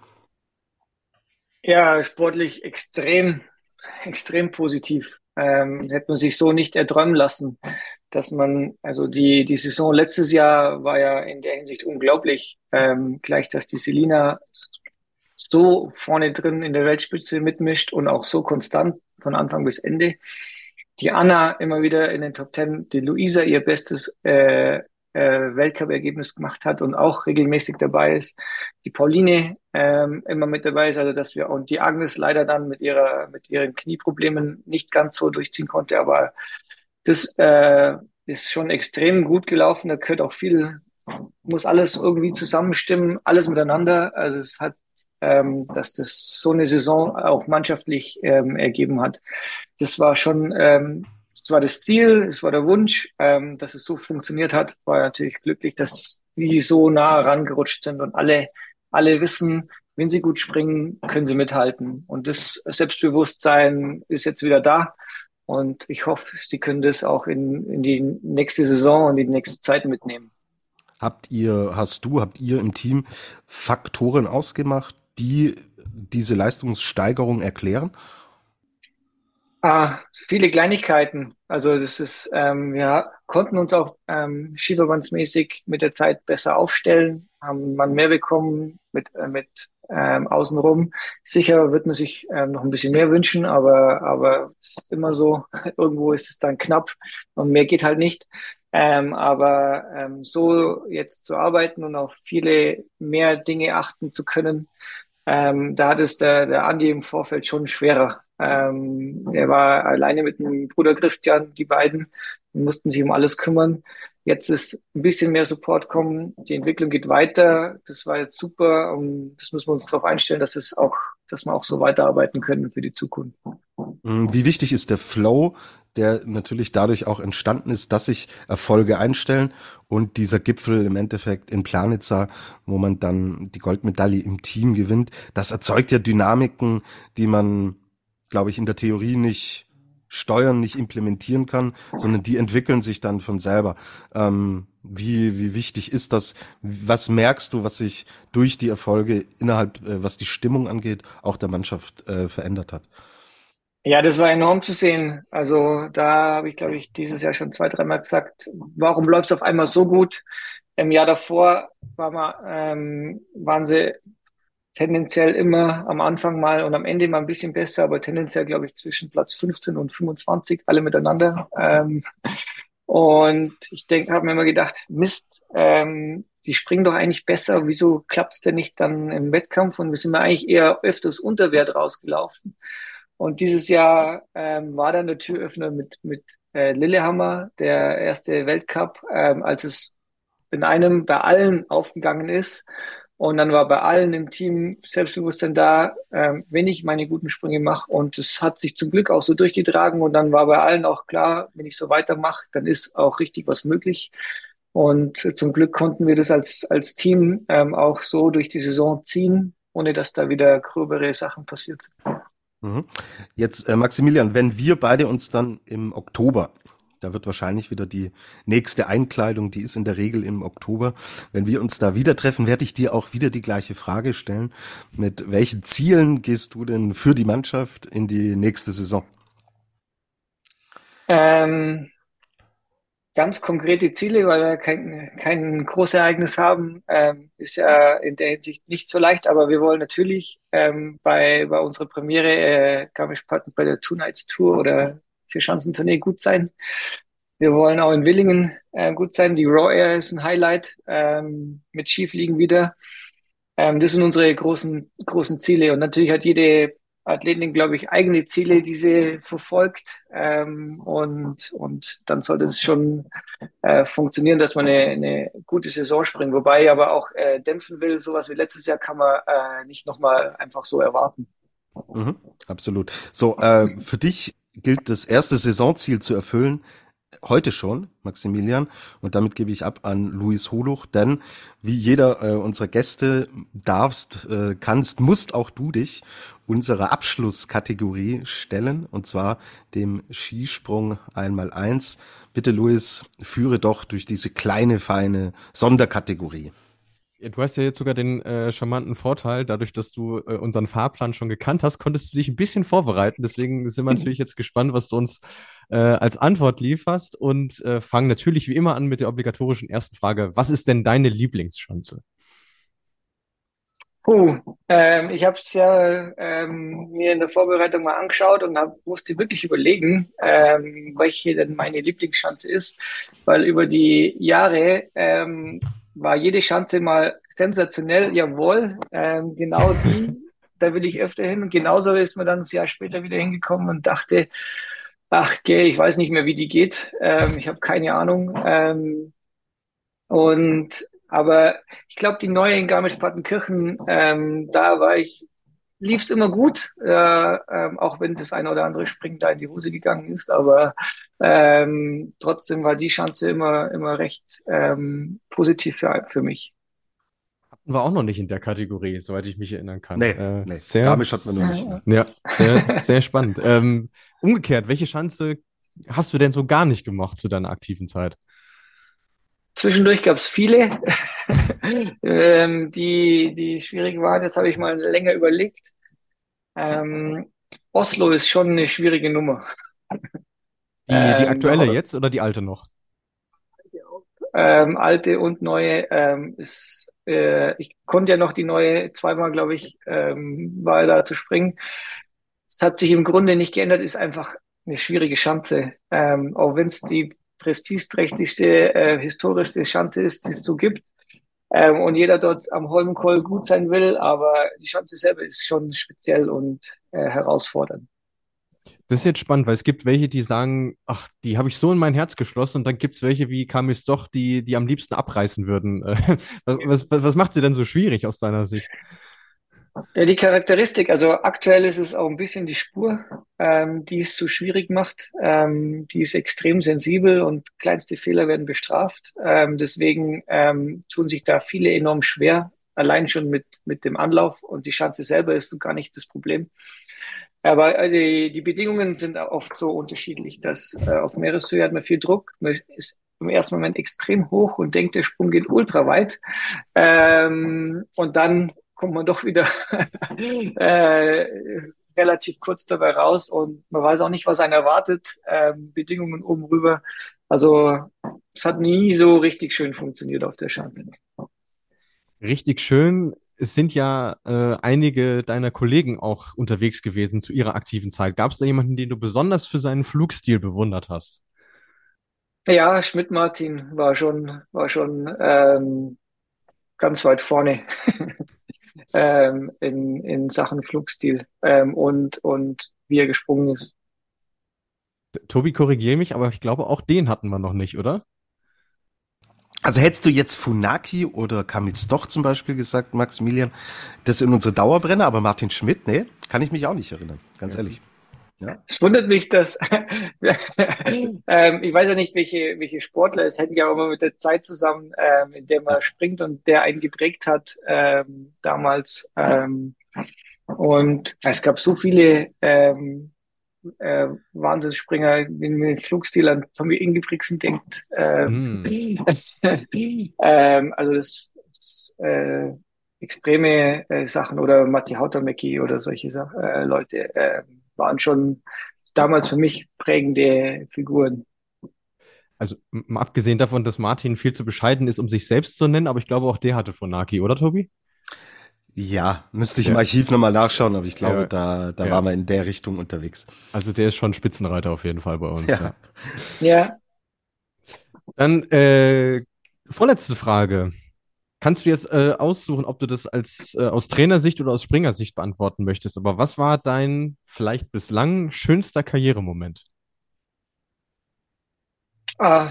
Ja, sportlich extrem extrem positiv. Ähm, hätte man sich so nicht erträumen lassen, dass man, also die, die Saison letztes Jahr war ja in der Hinsicht unglaublich. Ähm, gleich, dass die Selina so vorne drin in der Weltspitze mitmischt und auch so konstant von Anfang bis Ende. Die Anna immer wieder in den Top Ten, die Luisa ihr bestes äh, äh, Weltcup-Ergebnis gemacht hat und auch regelmäßig dabei ist. Die Pauline ähm, immer mit dabei ist, also dass wir und die Agnes leider dann mit ihrer mit ihren Knieproblemen nicht ganz so durchziehen konnte, aber das äh, ist schon extrem gut gelaufen. Da gehört auch viel, muss alles irgendwie zusammenstimmen, alles miteinander. Also es hat ähm, dass das so eine Saison auch mannschaftlich ähm, ergeben hat. Das war schon ähm, es war das Ziel, es war der Wunsch, ähm, dass es so funktioniert hat. War natürlich glücklich, dass die so nah herangerutscht sind und alle, alle wissen, wenn sie gut springen, können sie mithalten. Und das Selbstbewusstsein ist jetzt wieder da. Und ich hoffe, sie können das auch in, in die nächste Saison und die nächste Zeit mitnehmen. Habt ihr, hast du, habt ihr im Team Faktoren ausgemacht, die diese Leistungssteigerung erklären? Ah, viele Kleinigkeiten. Also das ist, ähm, wir konnten uns auch ähm, schieberbandsmäßig mit der Zeit besser aufstellen, haben man mehr bekommen mit, äh, mit ähm, außenrum. Sicher wird man sich ähm, noch ein bisschen mehr wünschen, aber aber ist immer so, (laughs) irgendwo ist es dann knapp und mehr geht halt nicht. Ähm, aber ähm, so jetzt zu arbeiten und auf viele mehr Dinge achten zu können, ähm, da hat es der, der Andi im Vorfeld schon schwerer. Ähm, er war alleine mit dem Bruder Christian, die beiden, mussten sich um alles kümmern. Jetzt ist ein bisschen mehr Support kommen. Die Entwicklung geht weiter. Das war jetzt super. Und das müssen wir uns darauf einstellen, dass es auch, dass wir auch so weiterarbeiten können für die Zukunft. Mm, wie wichtig ist der Flow, der natürlich dadurch auch entstanden ist, dass sich Erfolge einstellen und dieser Gipfel im Endeffekt in Planitza, wo man dann die Goldmedaille im Team gewinnt, das erzeugt ja Dynamiken, die man glaube ich, in der Theorie nicht steuern, nicht implementieren kann, sondern die entwickeln sich dann von selber. Ähm, wie, wie wichtig ist das? Was merkst du, was sich durch die Erfolge innerhalb, äh, was die Stimmung angeht, auch der Mannschaft äh, verändert hat? Ja, das war enorm zu sehen. Also da habe ich, glaube ich, dieses Jahr schon zwei, dreimal gesagt, warum läuft es auf einmal so gut? Im Jahr davor war mal, ähm, waren sie tendenziell immer am Anfang mal und am Ende mal ein bisschen besser, aber tendenziell, glaube ich, zwischen Platz 15 und 25, alle miteinander. Ähm, und ich denke, habe mir immer gedacht, Mist, ähm, die springen doch eigentlich besser, wieso klappt's denn nicht dann im Wettkampf? Und wir sind eigentlich eher öfters unter Wert rausgelaufen. Und dieses Jahr ähm, war dann der Türöffner mit, mit äh, Lillehammer, der erste Weltcup, ähm, als es in einem bei allen aufgegangen ist und dann war bei allen im Team Selbstbewusstsein da, ähm, wenn ich meine guten Sprünge mache. Und es hat sich zum Glück auch so durchgetragen. Und dann war bei allen auch klar, wenn ich so weitermache, dann ist auch richtig was möglich. Und zum Glück konnten wir das als, als Team ähm, auch so durch die Saison ziehen, ohne dass da wieder gröbere Sachen passiert sind. Mhm. Jetzt, äh, Maximilian, wenn wir beide uns dann im Oktober Da wird wahrscheinlich wieder die nächste Einkleidung, die ist in der Regel im Oktober. Wenn wir uns da wieder treffen, werde ich dir auch wieder die gleiche Frage stellen. Mit welchen Zielen gehst du denn für die Mannschaft in die nächste Saison? Ähm, ganz konkrete Ziele, weil wir kein, kein Großereignis haben, ähm, ist ja in der Hinsicht nicht so leicht, aber wir wollen natürlich ähm, bei, bei unserer Premiere äh, Garmisch-Partenkirchen bei der Two Nights Tour oder Vier-Schanzentournee gut sein. Wir wollen auch in Willingen äh, gut sein. Die Raw Air ist ein Highlight ähm, mit Skifliegen wieder. Ähm, das sind unsere großen, großen Ziele. Und natürlich hat jede Athletin, glaube ich, eigene Ziele, die sie verfolgt. Ähm, und, und dann sollte es schon äh, funktionieren, dass man eine, eine gute Saison springt. Wobei ich aber auch äh, dämpfen will, sowas wie letztes Jahr kann man äh, nicht nochmal einfach so erwarten. Mhm, absolut. So, äh, für dich gilt das erste Saisonziel zu erfüllen, heute schon, Maximilian, und damit gebe ich ab an Luis Holuch, denn wie jeder äh, unserer Gäste darfst, äh, kannst, musst auch du dich unserer Abschlusskategorie stellen, und zwar dem Skisprung einmal eins. Bitte, Luis, führe doch durch diese kleine, feine Sonderkategorie. Ja, du hast ja jetzt sogar den äh, charmanten Vorteil, dadurch, dass du äh, unseren Fahrplan schon gekannt hast, konntest du dich ein bisschen vorbereiten. Deswegen sind wir (laughs) natürlich jetzt gespannt, was du uns äh, als Antwort lieferst und äh, fangen natürlich wie immer an mit der obligatorischen ersten Frage. Was ist denn deine Lieblingsschanze? Puh, ähm, ich habe es ja ähm, mir in der Vorbereitung mal angeschaut und hab, musste wirklich überlegen, ähm, welche denn meine Lieblingsschanze ist, weil über die Jahre ähm, war jede Schanze mal sensationell, jawohl, ähm, genau die, (laughs) da will ich öfter hin und genauso ist man dann ein Jahr später wieder hingekommen und dachte, ach, gell, ich weiß nicht mehr, wie die geht, ähm, ich habe keine Ahnung. Ähm, und aber ich glaube, die neue in Garmisch-Partenkirchen, ähm, da war ich, lief's immer gut, äh, ähm, auch wenn das eine oder andere Springen da in die Hose gegangen ist. Aber ähm, trotzdem war die Chance immer, immer recht ähm, positiv für, für mich. Hatten wir auch noch nicht in der Kategorie, soweit ich mich erinnern kann. Nee, äh, nee. Sehr, Garmisch hatten wir noch nicht. Ne? Ja, sehr, (laughs) sehr spannend. Ähm, umgekehrt, welche Chance hast du denn so gar nicht gemacht zu deiner aktiven Zeit? Zwischendurch gab es viele, (laughs) ähm, die, die schwierig waren. Das habe ich mal länger überlegt. Ähm, Oslo ist schon eine schwierige Nummer. Die, die ähm, aktuelle ähm, jetzt oder die alte noch? Ähm, alte und neue. Ähm, ist, äh, ich konnte ja noch die neue zweimal, glaube ich, ähm, war da zu springen. Es hat sich im Grunde nicht geändert, ist einfach eine schwierige Schanze. Ähm, auch wenn es die prestigeträchtigste, äh, historischste Schanze ist, die es so gibt. Ähm, und jeder dort am Holmenkoll gut sein will, aber die Schanze selber ist schon speziell und äh, herausfordernd. Das ist jetzt spannend, weil es gibt welche, die sagen, ach, die habe ich so in mein Herz geschlossen und dann gibt es welche wie Kamis doch, die, die am liebsten abreißen würden. (laughs) was, was, was macht sie denn so schwierig aus deiner Sicht? Ja, die Charakteristik, also aktuell ist es auch ein bisschen die Spur, ähm, die es so schwierig macht. Ähm, die ist extrem sensibel und kleinste Fehler werden bestraft. Ähm, deswegen ähm, tun sich da viele enorm schwer, allein schon mit, mit dem Anlauf und die Schanze selber ist so gar nicht das Problem. Aber äh, die, die Bedingungen sind oft so unterschiedlich, dass äh, auf Meereshöhe hat man viel Druck, man ist im ersten Moment extrem hoch und denkt, der Sprung geht ultra weit. Ähm, und dann kommt man doch wieder (laughs) äh, relativ kurz dabei raus und man weiß auch nicht, was einen erwartet. Ähm, Bedingungen oben rüber. Also es hat nie so richtig schön funktioniert auf der Schanze. Richtig schön. Es sind ja äh, einige deiner Kollegen auch unterwegs gewesen zu ihrer aktiven Zeit. Gab es da jemanden, den du besonders für seinen Flugstil bewundert hast? Ja, Schmidt-Martin war schon, war schon ähm, ganz weit vorne. (laughs) ähm, in, in Sachen Flugstil ähm, und, und wie er gesprungen ist. Tobi, korrigiere mich, aber ich glaube, auch den hatten wir noch nicht, oder? Also hättest du jetzt Funaki oder Kamitz doch zum Beispiel gesagt, Maximilian, das sind unsere Dauerbrenner, aber Martin Schmidt, nee, kann ich mich auch nicht erinnern, ganz ja. ehrlich. Ja. Es wundert mich, dass (laughs) ähm, ich weiß ja nicht, welche, welche Sportler, es hängt ja auch immer mit der Zeit zusammen, ähm, in der man springt und der einen geprägt hat ähm, damals. Ähm, und es gab so viele ähm, äh, Wahnsinnsspringer, wenn man den Flugstil an Tommy Ingebrigtsen denkt. Ähm, mm. (laughs) ähm, also das, das äh, extreme äh, Sachen oder Matti Hautamäki oder solche Sachen, äh, Leute äh, waren schon damals für mich prägende Figuren. Also mal abgesehen davon, dass Martin viel zu bescheiden ist, um sich selbst zu nennen, aber ich glaube auch der hatte Fonaki, oder Tobi? Ja, müsste ich ja. im Archiv nochmal nachschauen, aber ich glaube, ja. da, da ja. waren wir in der Richtung unterwegs. Also der ist schon Spitzenreiter auf jeden Fall bei uns. Ja. ja. Dann äh, vorletzte Frage. Kannst du jetzt äh, aussuchen, ob du das als äh, aus Trainersicht oder aus Springersicht beantworten möchtest? Aber was war dein vielleicht bislang schönster Karrieremoment? Ah,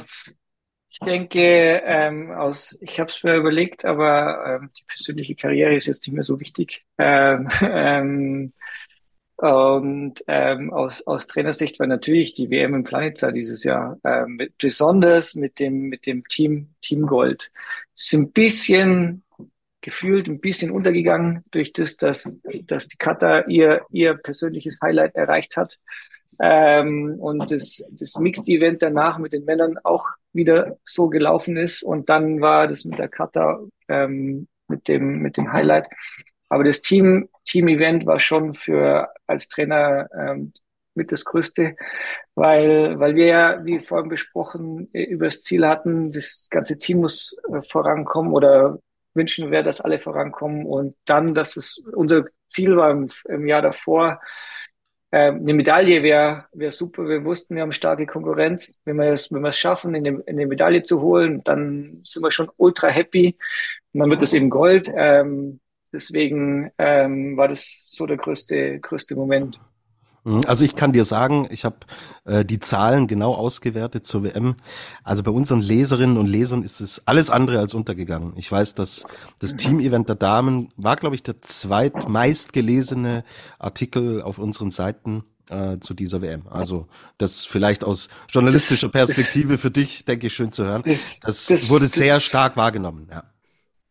ich denke, ähm, aus, ich habe es mir überlegt, aber ähm, die persönliche Karriere ist jetzt nicht mehr so wichtig. Ähm, (laughs) ähm, und ähm, aus, aus Trainersicht war natürlich die WM im Planitza dieses Jahr ähm, mit, besonders mit dem mit dem Team Team Gold. Ist ein bisschen gefühlt ein bisschen untergegangen durch das, dass, dass die Katar ihr ihr persönliches Highlight erreicht hat. Ähm, und das, das Mixed-Event danach mit den Männern auch wieder so gelaufen ist. Und dann war das mit der Kata ähm, mit dem mit dem Highlight. Aber das Team Team-Event war schon für als Trainer ähm, mit das Größte, weil weil wir ja wie vorhin besprochen äh, über das Ziel hatten, das ganze Team muss äh, vorankommen oder wünschen wir, dass alle vorankommen und dann, dass es unser Ziel war im, im Jahr davor ähm, eine Medaille wäre wär super. Wir wussten, wir haben starke Konkurrenz. Wenn wir es wenn wir es schaffen, in in eine Medaille zu holen, dann sind wir schon ultra happy. Dann wird das eben Gold. Ähm, deswegen ähm, war das so der größte größte Moment. Mhm. Also ich kann dir sagen, ich habe äh, die Zahlen genau ausgewertet zur WM. Also bei unseren Leserinnen und Lesern ist es alles andere als untergegangen. Ich weiß, dass das Team-Event der Damen war, glaube ich, der zweitmeistgelesene Artikel auf unseren Seiten äh, zu dieser WM. Also das vielleicht aus journalistischer Perspektive für dich, denke ich, schön zu hören. Das, das wurde sehr stark wahrgenommen. Ja.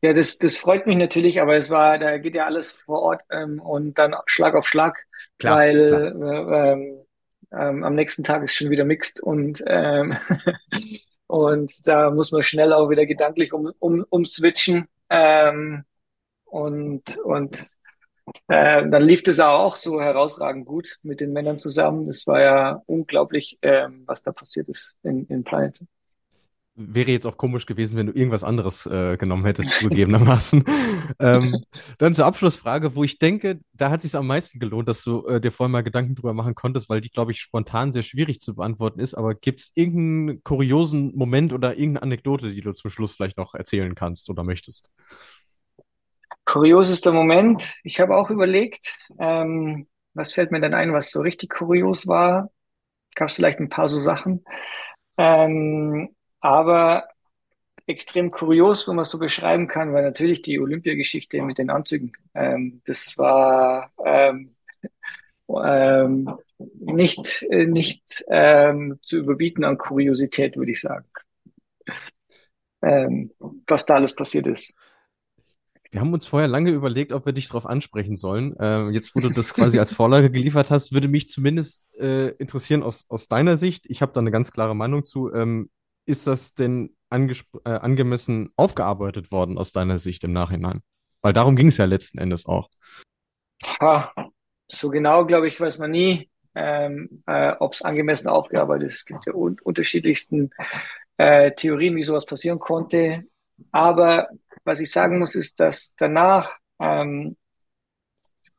Ja, das, das freut mich natürlich, aber es war, da geht ja alles vor Ort ähm, und dann Schlag auf Schlag, klar, weil klar. Äh, ähm, ähm, am nächsten Tag ist schon wieder mixed und ähm, (laughs) und da muss man schnell auch wieder gedanklich um, um, umswitchen ähm, und und äh, dann lief das auch so herausragend gut mit den Männern zusammen. Das war ja unglaublich, ähm, was da passiert ist in, in Planet wäre jetzt auch komisch gewesen, wenn du irgendwas anderes äh, genommen hättest, zugegebenermaßen. (laughs) ähm, dann zur Abschlussfrage, wo ich denke, da hat es sich am meisten gelohnt, dass du äh, dir vorhin mal Gedanken drüber machen konntest, weil die, glaube ich, spontan sehr schwierig zu beantworten ist. Aber gibt es irgendeinen kuriosen Moment oder irgendeine Anekdote, die du zum Schluss vielleicht noch erzählen kannst oder möchtest? Kuriosester Moment. Ich habe auch überlegt, ähm, was fällt mir denn ein, was so richtig kurios war? Gab es vielleicht ein paar so Sachen. Ähm, aber extrem kurios, wenn man so beschreiben kann, weil natürlich die Olympiageschichte mit den Anzügen, ähm, das war ähm, ähm, nicht, nicht ähm, zu überbieten an Kuriosität, würde ich sagen. Ähm, was da alles passiert ist. Wir haben uns vorher lange überlegt, ob wir dich darauf ansprechen sollen. Ähm, jetzt, wo du das quasi als Vorlage geliefert hast, würde mich zumindest äh, interessieren aus, aus deiner Sicht. Ich habe da eine ganz klare Meinung zu. Ähm, ist das denn äh, angemessen aufgearbeitet worden aus deiner Sicht im Nachhinein? Weil darum ging es ja letzten Endes auch. Ha, so genau, glaube ich, weiß man nie, ähm, äh, ob es angemessen aufgearbeitet ist. Es gibt ja un unterschiedlichsten äh, Theorien, wie sowas passieren konnte. Aber was ich sagen muss, ist, dass danach ähm,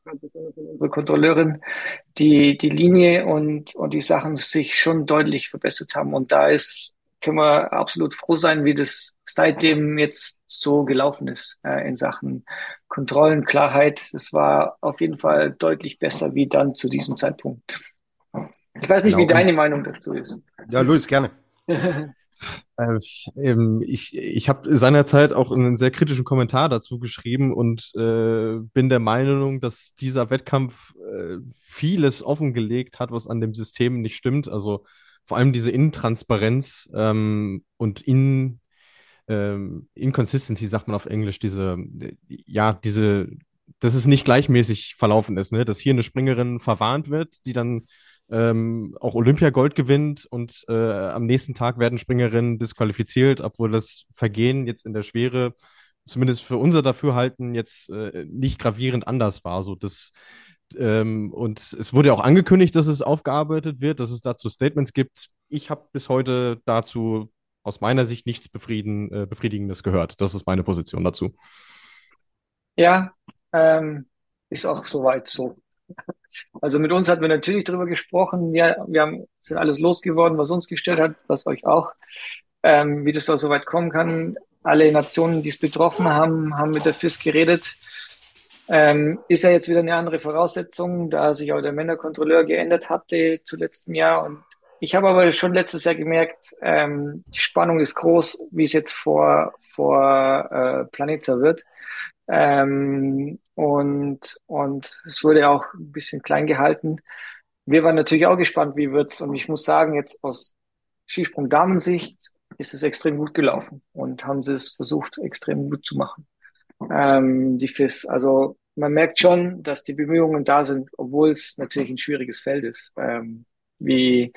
unsere Kontrolleurin die, die Linie und, und die Sachen sich schon deutlich verbessert haben. Und da ist können wir absolut froh sein, wie das seitdem jetzt so gelaufen ist äh, in Sachen Kontrollen, Klarheit. Es war auf jeden Fall deutlich besser wie dann zu diesem Zeitpunkt. Ich weiß nicht, genau. wie deine Meinung dazu ist. Ja, Luis, gerne. (laughs) Äh, ich ich habe seinerzeit auch einen sehr kritischen Kommentar dazu geschrieben und äh, bin der Meinung, dass dieser Wettkampf äh, vieles offengelegt hat, was an dem System nicht stimmt. Also vor allem diese Intransparenz ähm, und in ähm, Inconsistency sagt man auf Englisch, diese, ja, diese, dass es nicht gleichmäßig verlaufen ist, ne? dass hier eine Springerin verwarnt wird, die dann ähm, auch Olympiagold gewinnt und äh, am nächsten Tag werden Springerinnen disqualifiziert, obwohl das Vergehen jetzt in der Schwere, zumindest für unser Dafürhalten, jetzt äh, nicht gravierend anders war. So das, ähm, und es wurde ja auch angekündigt, dass es aufgearbeitet wird, dass es dazu Statements gibt. Ich habe bis heute dazu aus meiner Sicht nichts befrieden, äh, Befriedigendes gehört. Das ist meine Position dazu. Ja, ähm, ist auch soweit so. (laughs) Also mit uns hatten wir natürlich drüber gesprochen. Wir, wir haben, sind alles losgeworden, was uns gestört hat, was euch auch, ähm, wie das da so weit kommen kann. Alle Nationen, die es betroffen haben, haben mit der FIS geredet. Ähm, ist ja jetzt wieder eine andere Voraussetzung, da sich auch der Männerkontrolleur geändert hatte zu letztem Jahr. Und ich habe aber schon letztes Jahr gemerkt, ähm, die Spannung ist groß, wie es jetzt vor, vor äh, Planetza wird. Ähm, und, und es wurde auch ein bisschen klein gehalten. Wir waren natürlich auch gespannt, wie wird's. Und ich muss sagen, jetzt aus Skisprung-Damensicht ist es extrem gut gelaufen und haben sie es versucht, extrem gut zu machen. Ähm, die FIS. Also man merkt schon, dass die Bemühungen da sind, obwohl es natürlich ein schwieriges Feld ist. Ähm, wie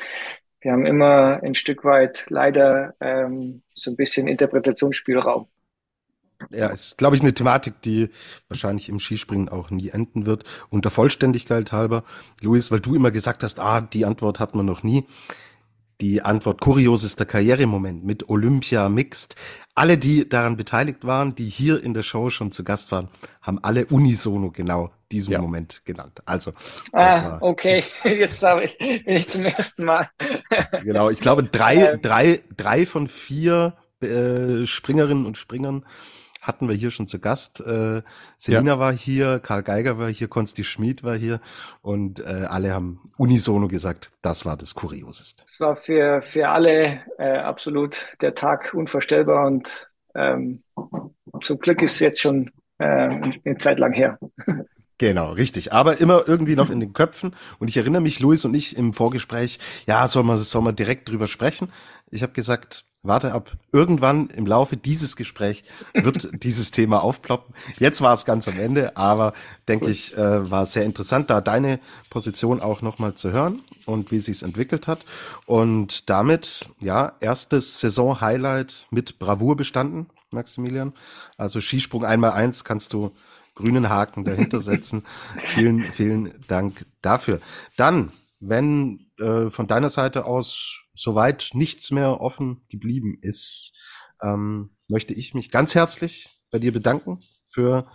wir haben immer ein Stück weit leider ähm, so ein bisschen Interpretationsspielraum. Ja, ist, glaube ich, eine Thematik, die wahrscheinlich im Skispringen auch nie enden wird. Und der Vollständigkeit halber, Luis, weil du immer gesagt hast, ah, die Antwort hat man noch nie. Die Antwort kuriosester Karrieremoment mit Olympia Mixed. Alle, die daran beteiligt waren, die hier in der Show schon zu Gast waren, haben alle unisono genau diesen ja. Moment genannt. Also, ah, okay, (laughs) (laughs) jetzt habe ich, bin ich zum ersten Mal. (laughs) genau, ich glaube, drei, ähm. drei, drei von vier äh, Springerinnen und Springern hatten wir hier schon zu Gast. Äh, Selina ja. war hier, Karl Geiger war hier, Konsti Schmid war hier und äh, alle haben unisono gesagt, das war das Kurioseste. Es war für, für alle äh, absolut der Tag unvorstellbar und ähm, zum Glück ist es jetzt schon äh, eine Zeit lang her. (laughs) Genau, richtig. Aber immer irgendwie noch in den Köpfen. Und ich erinnere mich, Luis und ich im Vorgespräch, ja, soll man, soll man direkt drüber sprechen? Ich habe gesagt, warte ab. Irgendwann im Laufe dieses Gesprächs wird (laughs) dieses Thema aufploppen. Jetzt war es ganz am Ende, aber denke ich, äh, war sehr interessant, da deine Position auch nochmal zu hören und wie sich's entwickelt hat. Und damit, ja, erstes Saison-Highlight mit Bravour bestanden, Maximilian. Also Skisprung einmal eins kannst du grünen Haken dahinter setzen. (laughs) vielen, vielen Dank dafür. Dann, wenn äh, von deiner Seite aus soweit nichts mehr offen geblieben ist, ähm, möchte ich mich ganz herzlich bei dir bedanken für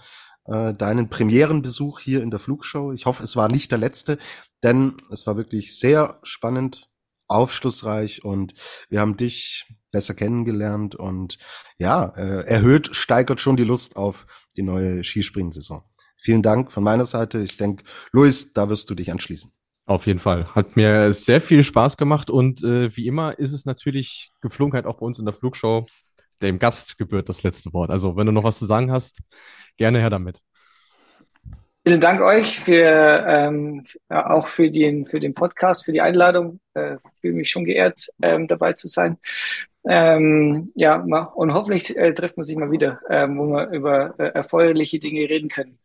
äh, deinen Premierenbesuch hier in der Flugshow. Ich hoffe, es war nicht der letzte, denn es war wirklich sehr spannend, aufschlussreich und wir haben dich besser kennengelernt und ja, äh, erhöht, steigert schon die Lust auf die neue Skispringen-Saison. Vielen Dank von meiner Seite. Ich denke, Luis, da wirst du dich anschließen. Auf jeden Fall. Hat mir sehr viel Spaß gemacht und äh, wie immer ist es natürlich Geflogenheit auch bei uns in der Flugshow. Dem Gast gebührt das letzte Wort. Also wenn du noch was zu sagen hast, gerne her damit. Vielen Dank euch für ähm, auch für den für den Podcast, für die Einladung. Äh, fühle mich schon geehrt, ähm, dabei zu sein. Ähm, ja, und hoffentlich äh, trifft man sich mal wieder, ähm, wo wir über äh, erfreuliche Dinge reden können.